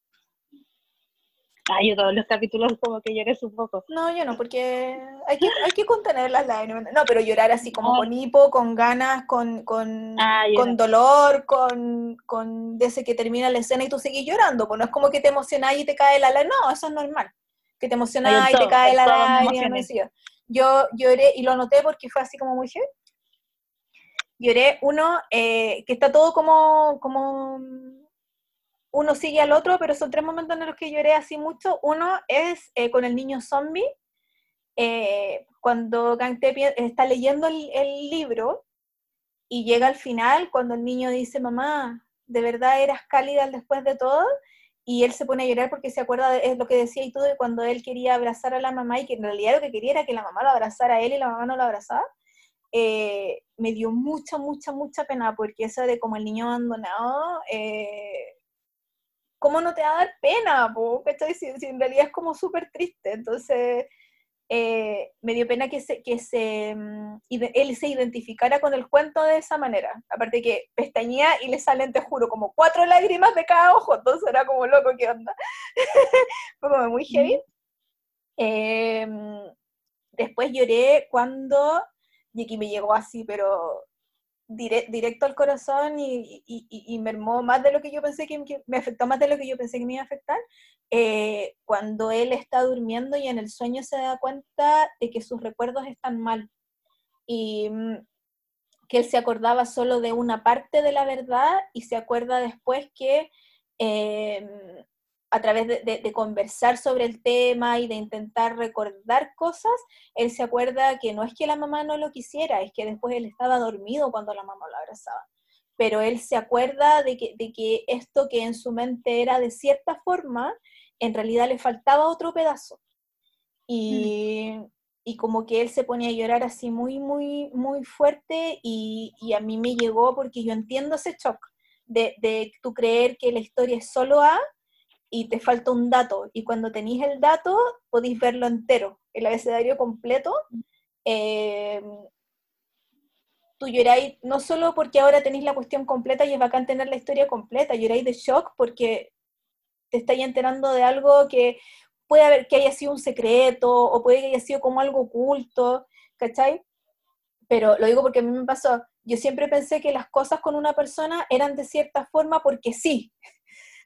Ah, yo todos los capítulos como que lloré un poco. No, yo no, porque hay que, hay que contener las lágrimas. No, pero llorar así como con hipo, con ganas, con, con, ah, con dolor, con, con desde que termina la escena y tú sigues llorando. Pues no es como que te emocionás y te cae la lágrima. No, eso es normal. Que te emocionás y te cae la lágrima. Yo lloré y lo noté porque fue así como muy heavy. Lloré uno eh, que está todo como, como uno sigue al otro, pero son tres momentos en los que lloré así mucho. Uno es eh, con el niño zombie, eh, cuando Tepi está leyendo el, libro y llega al final, cuando el niño dice, mamá, ¿de verdad eras cálida después de todo? Y él se pone a llorar porque se acuerda, de, es lo que decía y todo, de cuando él quería abrazar a la mamá y que en realidad lo que quería era que la mamá lo abrazara a él y la mamá no lo abrazaba. Eh, me dio mucha, mucha, mucha pena porque eso de como el niño abandonado, ¿cómo no te va a dar pena? Po? Si, en realidad es como súper triste. Entonces, eh, me dio pena que, se, que se, mm, él se identificara con el cuento de esa manera. Aparte que pestañea y le salen, te juro, como cuatro lágrimas de cada ojo. Entonces era como loco, ¿qué onda? Fue como muy heavy. Em, después lloré cuando, y aquí me llegó así, pero directo al corazón y, y, mermó más de lo que yo pensé que, me afectó más de lo que yo pensé que me iba a afectar, eh, cuando él está durmiendo y en el sueño se da cuenta de que sus recuerdos están mal y mm, que él se acordaba solo de una parte de la verdad y se acuerda después que em, a través de, conversar sobre el tema y de intentar recordar cosas, él se acuerda que no es que la mamá no lo quisiera, es que después él estaba dormido cuando la mamá lo abrazaba. Pero él se acuerda de que, de que esto que en su mente era de cierta forma, en realidad le faltaba otro pedazo. Y, mm. y, como que él se ponía a llorar así muy, muy, muy fuerte y, y, a mí me llegó porque yo entiendo ese shock de, de tú creer que la historia es solo A y te falta un dato. Y cuando tenéis el dato, podéis verlo entero, el abecedario completo. Eh, tú lloráis no solo porque ahora tenéis la cuestión completa y es bacán tener la historia completa, lloráis de shock porque te estáis enterando de algo que puede haber que haya sido un secreto o puede que haya sido como algo oculto, ¿cachai? Pero lo digo porque a mí me pasó, yo siempre pensé que las cosas con una persona eran de cierta forma porque sí,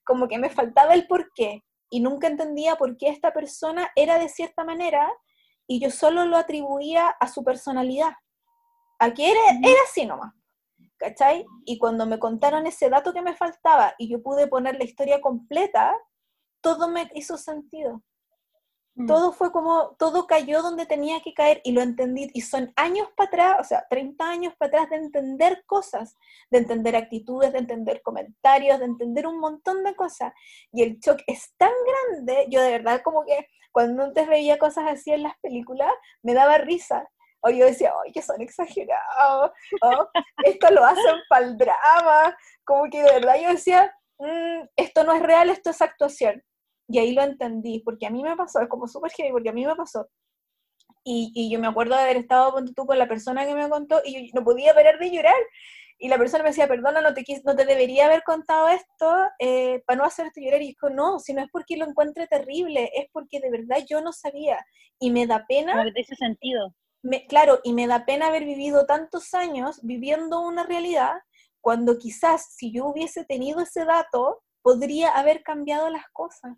como que me faltaba el por qué y nunca entendía por qué esta persona era de cierta manera y yo solo lo atribuía a su personalidad, a que era, era así nomás, ¿cachai? Y cuando me contaron ese dato que me faltaba y yo pude poner la historia completa, todo me hizo sentido. Mm. Todo fue como, todo cayó donde tenía que caer y lo entendí. Y son años para atrás, o sea, 30 años para atrás de entender cosas, de entender actitudes, de entender comentarios, de entender un montón de cosas. Y el shock es tan grande, yo de verdad como que cuando antes veía cosas así en las películas, me daba risa. O yo decía, ay, que son exagerados, esto lo hacen para el drama. Como que de verdad yo decía, mm, esto no es real, esto es actuación y ahí lo entendí, porque a mí me pasó, es como súper heavy, porque a mí me pasó. Y, y, yo me acuerdo de haber estado tú con la persona que me contó y yo no podía parar de llorar. Y la persona me decía, perdona, no te, no te debería haber contado esto eh, para no hacerte llorar. Y dijo, no, si no es porque lo encuentre terrible, es porque de verdad yo no sabía. Y me da pena. de ese sentido. Me, claro, y me da pena haber vivido tantos años viviendo una realidad cuando quizás si yo hubiese tenido ese dato, podría haber cambiado las cosas.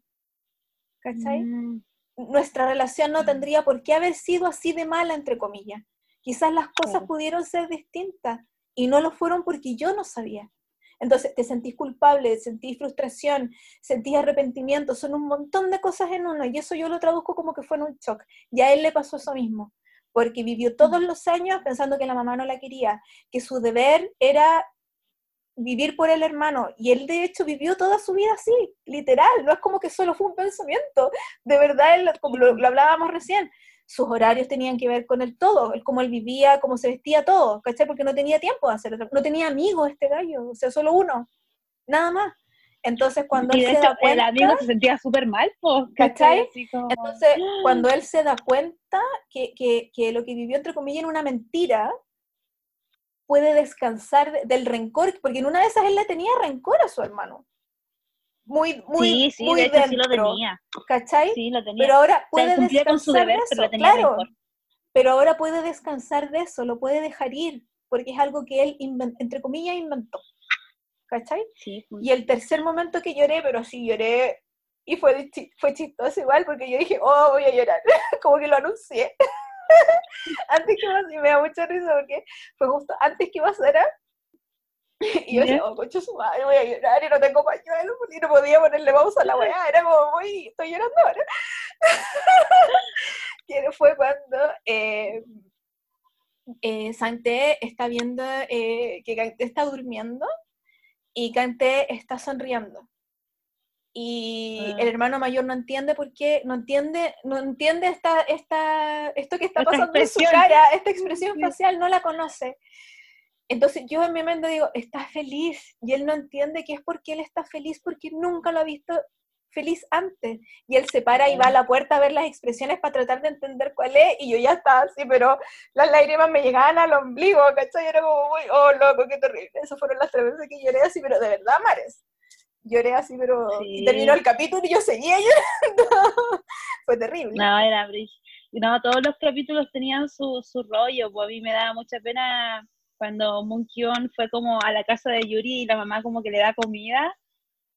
¿Cachai? Mm. Nuestra relación no tendría por qué haber sido así de mala, entre comillas. Quizás las cosas pudieron ser distintas y no lo fueron porque yo no sabía. Entonces te sentís culpable, sentís frustración, sentís arrepentimiento, son un montón de cosas en uno y eso yo lo traduzco como que fue un shock. Y a él le pasó eso mismo, porque vivió todos mm. los años pensando que la mamá no la quería, que su deber era vivir por el hermano. Y él de hecho vivió toda su vida así, literal, no es como que solo fue un pensamiento, de verdad, él, como lo, hablábamos recién, sus horarios tenían que ver con el todo, el cómo él vivía, cómo se vestía, todo, ¿cachai? Porque no tenía tiempo de hacerlo, no tenía amigos este gallo, o sea, solo uno, nada más. Entonces cuando él se da cuenta, el amigo se sentía súper mal, ¿cachai? Entonces cuando él se da cuenta que, que, que lo que vivió entre comillas era una mentira, puede descansar del rencor, porque en una de esas él le tenía rencor a su hermano. Muy, muy, sí, sí, muy de sí lo tenía. ¿Cachai? Sí, lo tenía. Pero ahora puede descansar con su deber, de eso, pero tenía claro. Pero ahora puede descansar de eso, lo puede dejar ir, porque es algo que él, entre comillas, inventó. ¿Cachai? Sí. Y el tercer momento que lloré, pero sí lloré, y fue, fue chistoso igual, porque yo dije, oh, voy a llorar, como que lo anuncié. antes que pasara, y me da mucha risa porque fue justo antes que pasara, y yo decía, oh, coche su madre, voy a llorar y no tengo pañuelo, y no podía ponerle pausa a la weá, era como, voy, estoy llorando ahora. que fue cuando eh, eh, Santé está viendo eh, que Canté está durmiendo y Canté está sonriendo y ah. el hermano mayor no entiende por qué, no entiende, no entiende esta, esta, esto que está pasando en su cara, esta expresión facial, no la conoce. Entonces yo en mi mente digo, está feliz, y él no entiende que es porque él está feliz, porque nunca lo ha visto feliz antes. Y él se para y va a la puerta a ver las expresiones para tratar de entender cuál es, y yo ya estaba así, pero las lágrimas me llegaban al ombligo, ¿cachai? Era como, oh, loco, qué terrible. Esas fueron las tres veces que lloré así, pero de verdad, Mares lloré así, pero terminó el capítulo y yo seguía llorando. Fue terrible. No, era No, todos los capítulos tenían su, su rollo, pues a mí me daba mucha pena cuando Moon fue como a la casa de Yuri y la mamá como que le da comida.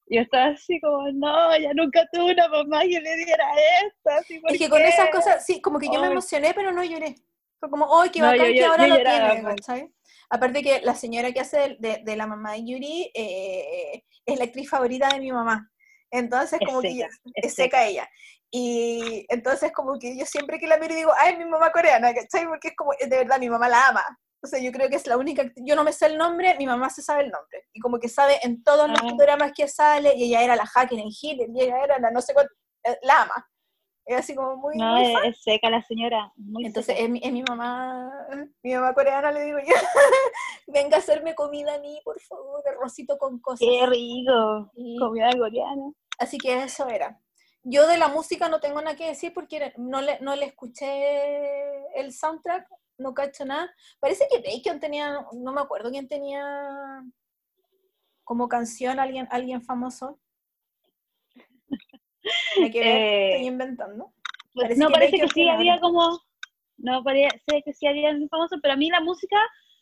Yo estaba así como, no, ya nunca tuve una mamá que le diera esto. Así, es que con esas cosas, sí, como que yo me emocioné, pero no lloré. Fue como, ¡ay, qué bacán que ahora lo tiene! ¿sabes? Aparte que la señora que hace de, de la mamá de Yuri eh, es la actriz favorita de mi mamá. Entonces, como que es seca. ella. Y entonces, como que yo siempre que la miro digo, ay, mi mamá coreana, ¿cachai? Porque es como, de verdad, mi mamá la ama. O sea, yo creo que es la única, yo no me sé el nombre, mi mamá se sabe el nombre. Y como que sabe en todos los ah. programas que sale, y ella era la hacker en Hitler, y ella era la no sé cuánto. eh, la ama. Es así como muy... No, es, seca la señora. Entonces es mi, es mi, mamá, mi mamá coreana, le digo yo, venga a hacerme comida a mí, por favor, arrocito con cosas. Qué rico, comida coreana. Así que eso era. Yo de la música no tengo nada que decir porque no le, no le escuché el soundtrack, no cacho nada. Parece que Bacon tenía, no me acuerdo quién tenía como canción alguien, alguien famoso. Hay que ver, eh, estoy inventando. Pues no, parece que sí había como, no parece que sí había alguien famoso, pero a mí la música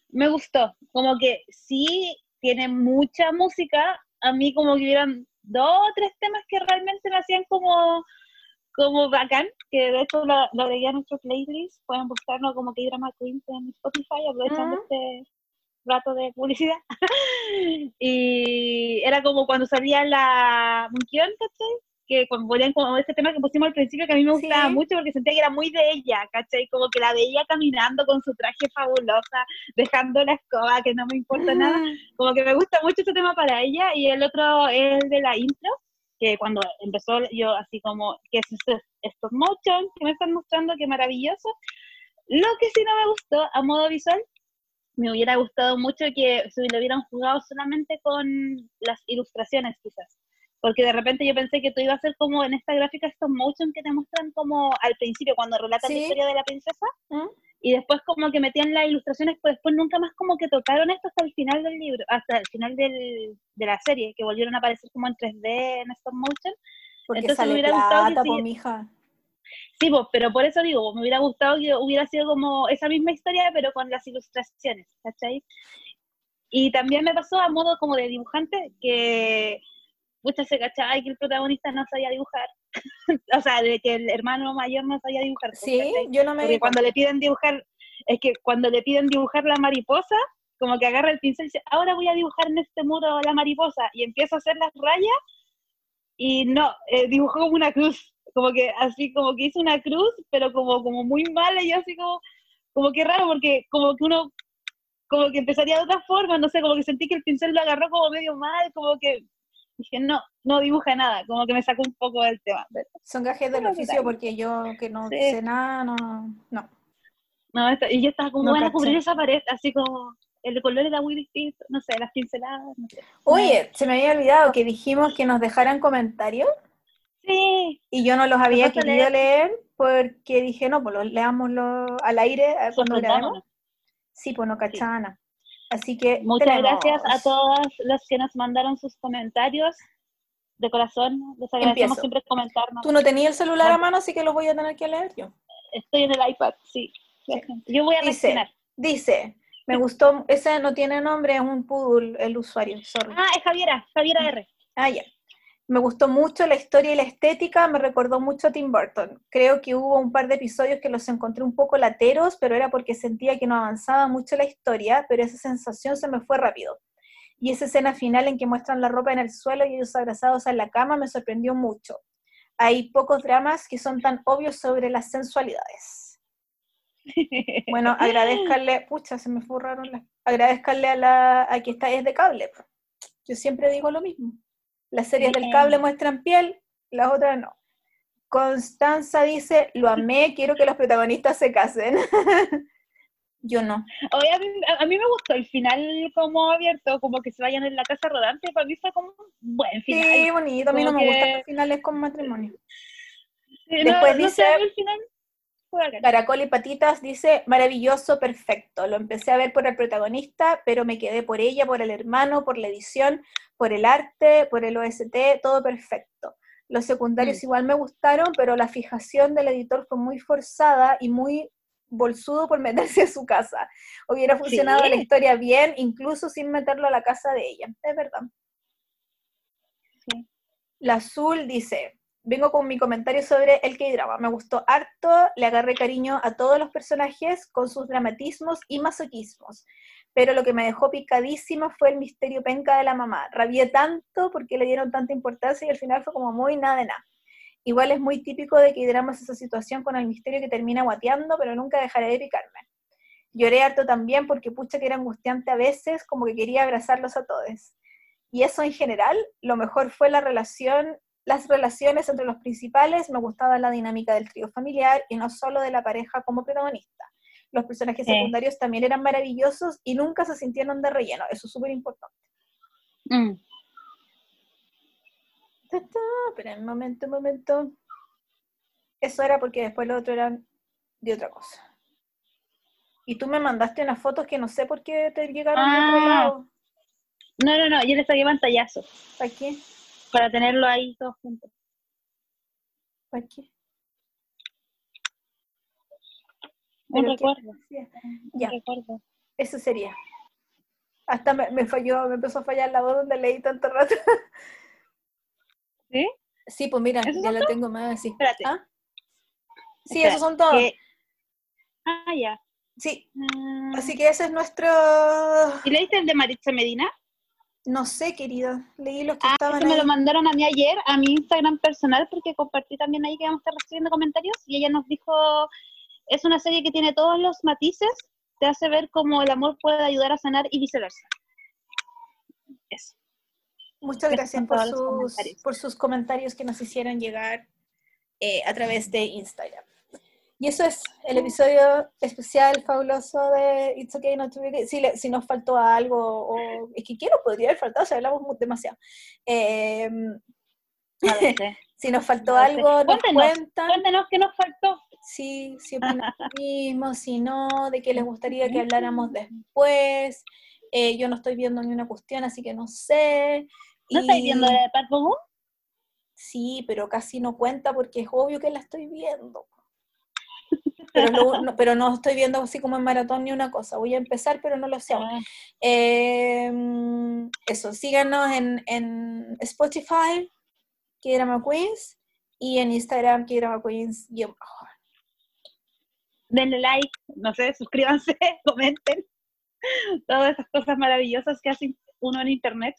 me gustó. Como que sí tiene mucha música, a mí como que hubieran dos o tres temas que realmente me hacían como, como bacán, que de hecho lo, lo agregué a nuestro playlist, pueden buscarlo como que drama Queens en Spotify, aprovechando este rato de publicidad. y era como cuando salía la Munkion, ¿cachai? Que ponían como ese tema que pusimos al principio que a mí me gustaba mucho porque sentía que era muy de ella, ¿cachai? Como que la veía caminando con su traje fabulosa, dejando la escoba, que no me importa nada. Como que me gusta mucho ese tema para ella. Y el otro es de la intro, que cuando empezó yo así como, que es este stop motion que me están mostrando, que maravilloso. Lo que sí no me gustó a modo visual, me hubiera gustado mucho que se lo hubieran jugado solamente con las ilustraciones quizás porque de repente yo pensé que tú ibas a ser como en esta gráfica estos motion que te muestran como al principio cuando relatan la historia de la princesa ¿Mm? y después como que metían las ilustraciones pues después nunca más como que tocaron esto hasta el final del libro hasta el final del, de la serie que volvieron a aparecer como en 3D en estos motion porque Entonces sale me hubiera plata, gustado que hija. Sí, pues, pero por eso digo, me hubiera gustado que hubiera sido como esa misma historia, pero con las ilustraciones, ¿cachai? Y también me pasó a modo como de dibujante, que muchas se cachaba que el protagonista no sabía dibujar. o sea, de que el hermano mayor no sabía dibujar. Sí, yo no me. Porque cuando le piden dibujar, es que cuando le piden dibujar la mariposa, como que agarra el pincel y dice, ahora voy a dibujar en este muro la mariposa, y empieza a hacer las rayas, y no, eh, dibujó como una cruz, como que así, como que hizo una cruz, pero como, como muy mala, y así como, como que raro, porque como que uno, como que empezaría de otra forma, no sé, como que sentí que el pincel lo agarró como medio mal, como que dije, no, no dibuja nada, como que me sacó un poco del tema. Son gajes del oficio porque yo que no sé nada, no, no. No, y yo estaba como, van a cubrir esa pared, así como, el color era muy distinto, no sé, las pinceladas, no sé. Oye, se me había olvidado que dijimos que nos dejaran comentarios. Sí. Y yo no los había querido leer? porque dije, no, pues los leámoslo al aire cuando grabemos. Sí, pues no cachana. Así que muchas gracias a todas las que nos mandaron sus comentarios. De corazón, les agradecemos siempre comentarnos. Tú no tenías el celular a mano, así que lo voy a tener que leer yo. Estoy en el iPad, sí. Yo voy a dice, Dice, me gustó, ese no tiene nombre, es un poodle el usuario, sorry. Ah, es Javiera, Javiera R. Ah, ya. Me gustó mucho la historia y la estética, me recordó mucho a Tim Burton. Creo que hubo un par de episodios que los encontré un poco lateros, pero era porque sentía que no avanzaba mucho la historia, pero esa sensación se me fue rápido. Y esa escena final en que muestran la ropa en el suelo y ellos abrazados en la cama me sorprendió mucho. Hay pocos dramas que son tan obvios sobre las sensualidades. Bueno, agradezcanle, pucha, se me fue raro, agradezcanle a la a que está es de cable. Yo siempre digo lo mismo. Las series del cable muestran piel, las otras no. Constanza dice, lo amé, quiero que los protagonistas se casen. Yo no. Oye, a mí, me gustó el final como abierto, como que se vayan en la casa rodante, para mí fue como un buen final. Sí, bonito, a mí no me gustan los finales con matrimonio. Después dice, el final Caracol y Patitas dice, maravilloso, perfecto. Lo empecé a ver por el protagonista, pero me quedé por ella, por el hermano, por la edición, por el arte, por el OST, todo perfecto. Los secundarios mm. igual me gustaron, pero la fijación del editor fue muy forzada y muy bolsudo por meterse a su casa. Hubiera funcionado la historia bien, incluso sin meterlo a la casa de ella. Es verdad. La azul dice, vengo con mi comentario sobre el K-drama. Me gustó harto, le agarré cariño a todos los personajes con sus dramatismos y masoquismos. Pero lo que me dejó picadísima fue el misterio penca de la mamá. Rabié tanto porque le dieron tanta importancia y al final fue como muy nada de nada. Igual es muy típico de que dramas esa situación con el misterio que termina guateando, pero nunca dejaré de picarme. Lloré harto también porque pucha que era angustiante a veces, como que quería abrazarlos a todos. Y eso en general, lo mejor fue la relación las relaciones entre los principales, me gustaba la dinámica del trío familiar y no solo de la pareja como protagonista. Los personajes secundarios también eran maravillosos y nunca se sintieron de relleno, eso es súper importante. Mm. Espera un momento, un momento. Eso era porque después lo otro eran de otra cosa. Y tú me mandaste unas fotos que no sé por qué te llegaron de otro ah. lado. No, no, no, yo le saqué pantallazo. ¿Para qué? Para tenerlo ahí todos juntos. ¿Para qué? Un recuerdo. Ya. recuerdo. Eso sería. Hasta me, falló, me empezó a fallar la voz donde leí tanto rato. ¿Sí? Sí, pues mira, ya lo tengo más así. Espérate. ¿Ah? Sí, esos son todos. Ah, ya. Sí. Mm. Así que ese es nuestro. ¿Y leíste el de Maritza Medina? No sé, querido. Leí los que ah, estaban. me lo mandaron a mí ayer, a mi Instagram personal, porque compartí también ahí que vamos a estar recibiendo comentarios. Y ella nos dijo: es una serie que tiene todos los matices, te hace ver cómo el amor puede ayudar a sanar y viceversa. Eso. Muchas gracias por sus, por sus comentarios que nos hicieron llegar eh, a través de Instagram. Y eso es el episodio especial, fabuloso de It's Okay Not to Be si, si, nos faltó algo, o es que quiero, podría haber faltado, si hablamos demasiado. Em, si nos faltó algo, nos cuentan. Cuéntenos qué nos faltó. Sí, si opinan lo mismo, si no, de qué les gustaría que habláramos después. Eh, yo no estoy viendo ni una cuestión, así que no sé. ¿No estáis viendo la de Pat Sí, pero casi no cuenta porque es obvio que la estoy viendo. Pero, no, pero no estoy viendo así como en maratón ni una cosa. Voy a empezar, pero no lo sé aún. Ah. Em, eso, síganos en, en Spotify, K-Drama Queens, y en Instagram, K-Drama Queens. Denle like, no sé, suscríbanse, comenten. Todas esas cosas maravillosas que hace uno en internet.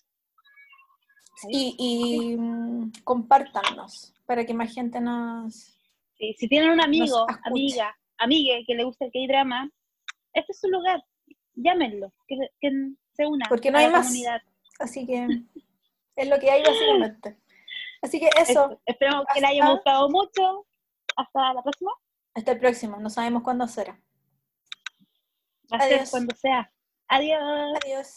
Y, y mm, compártanos para que más gente nos... si tienen un amigo, amiga, amigue que le gusta el K-drama, este es su lugar. Llámenlo, que, se una. Porque no hay más. Comunidad. Así que es lo que hay básicamente. Así que eso. esperamos que les haya gustado mucho. Hasta la próxima. Hasta el próximo. No sabemos cuándo será. Adiós. cuando sea. Adiós. Adiós.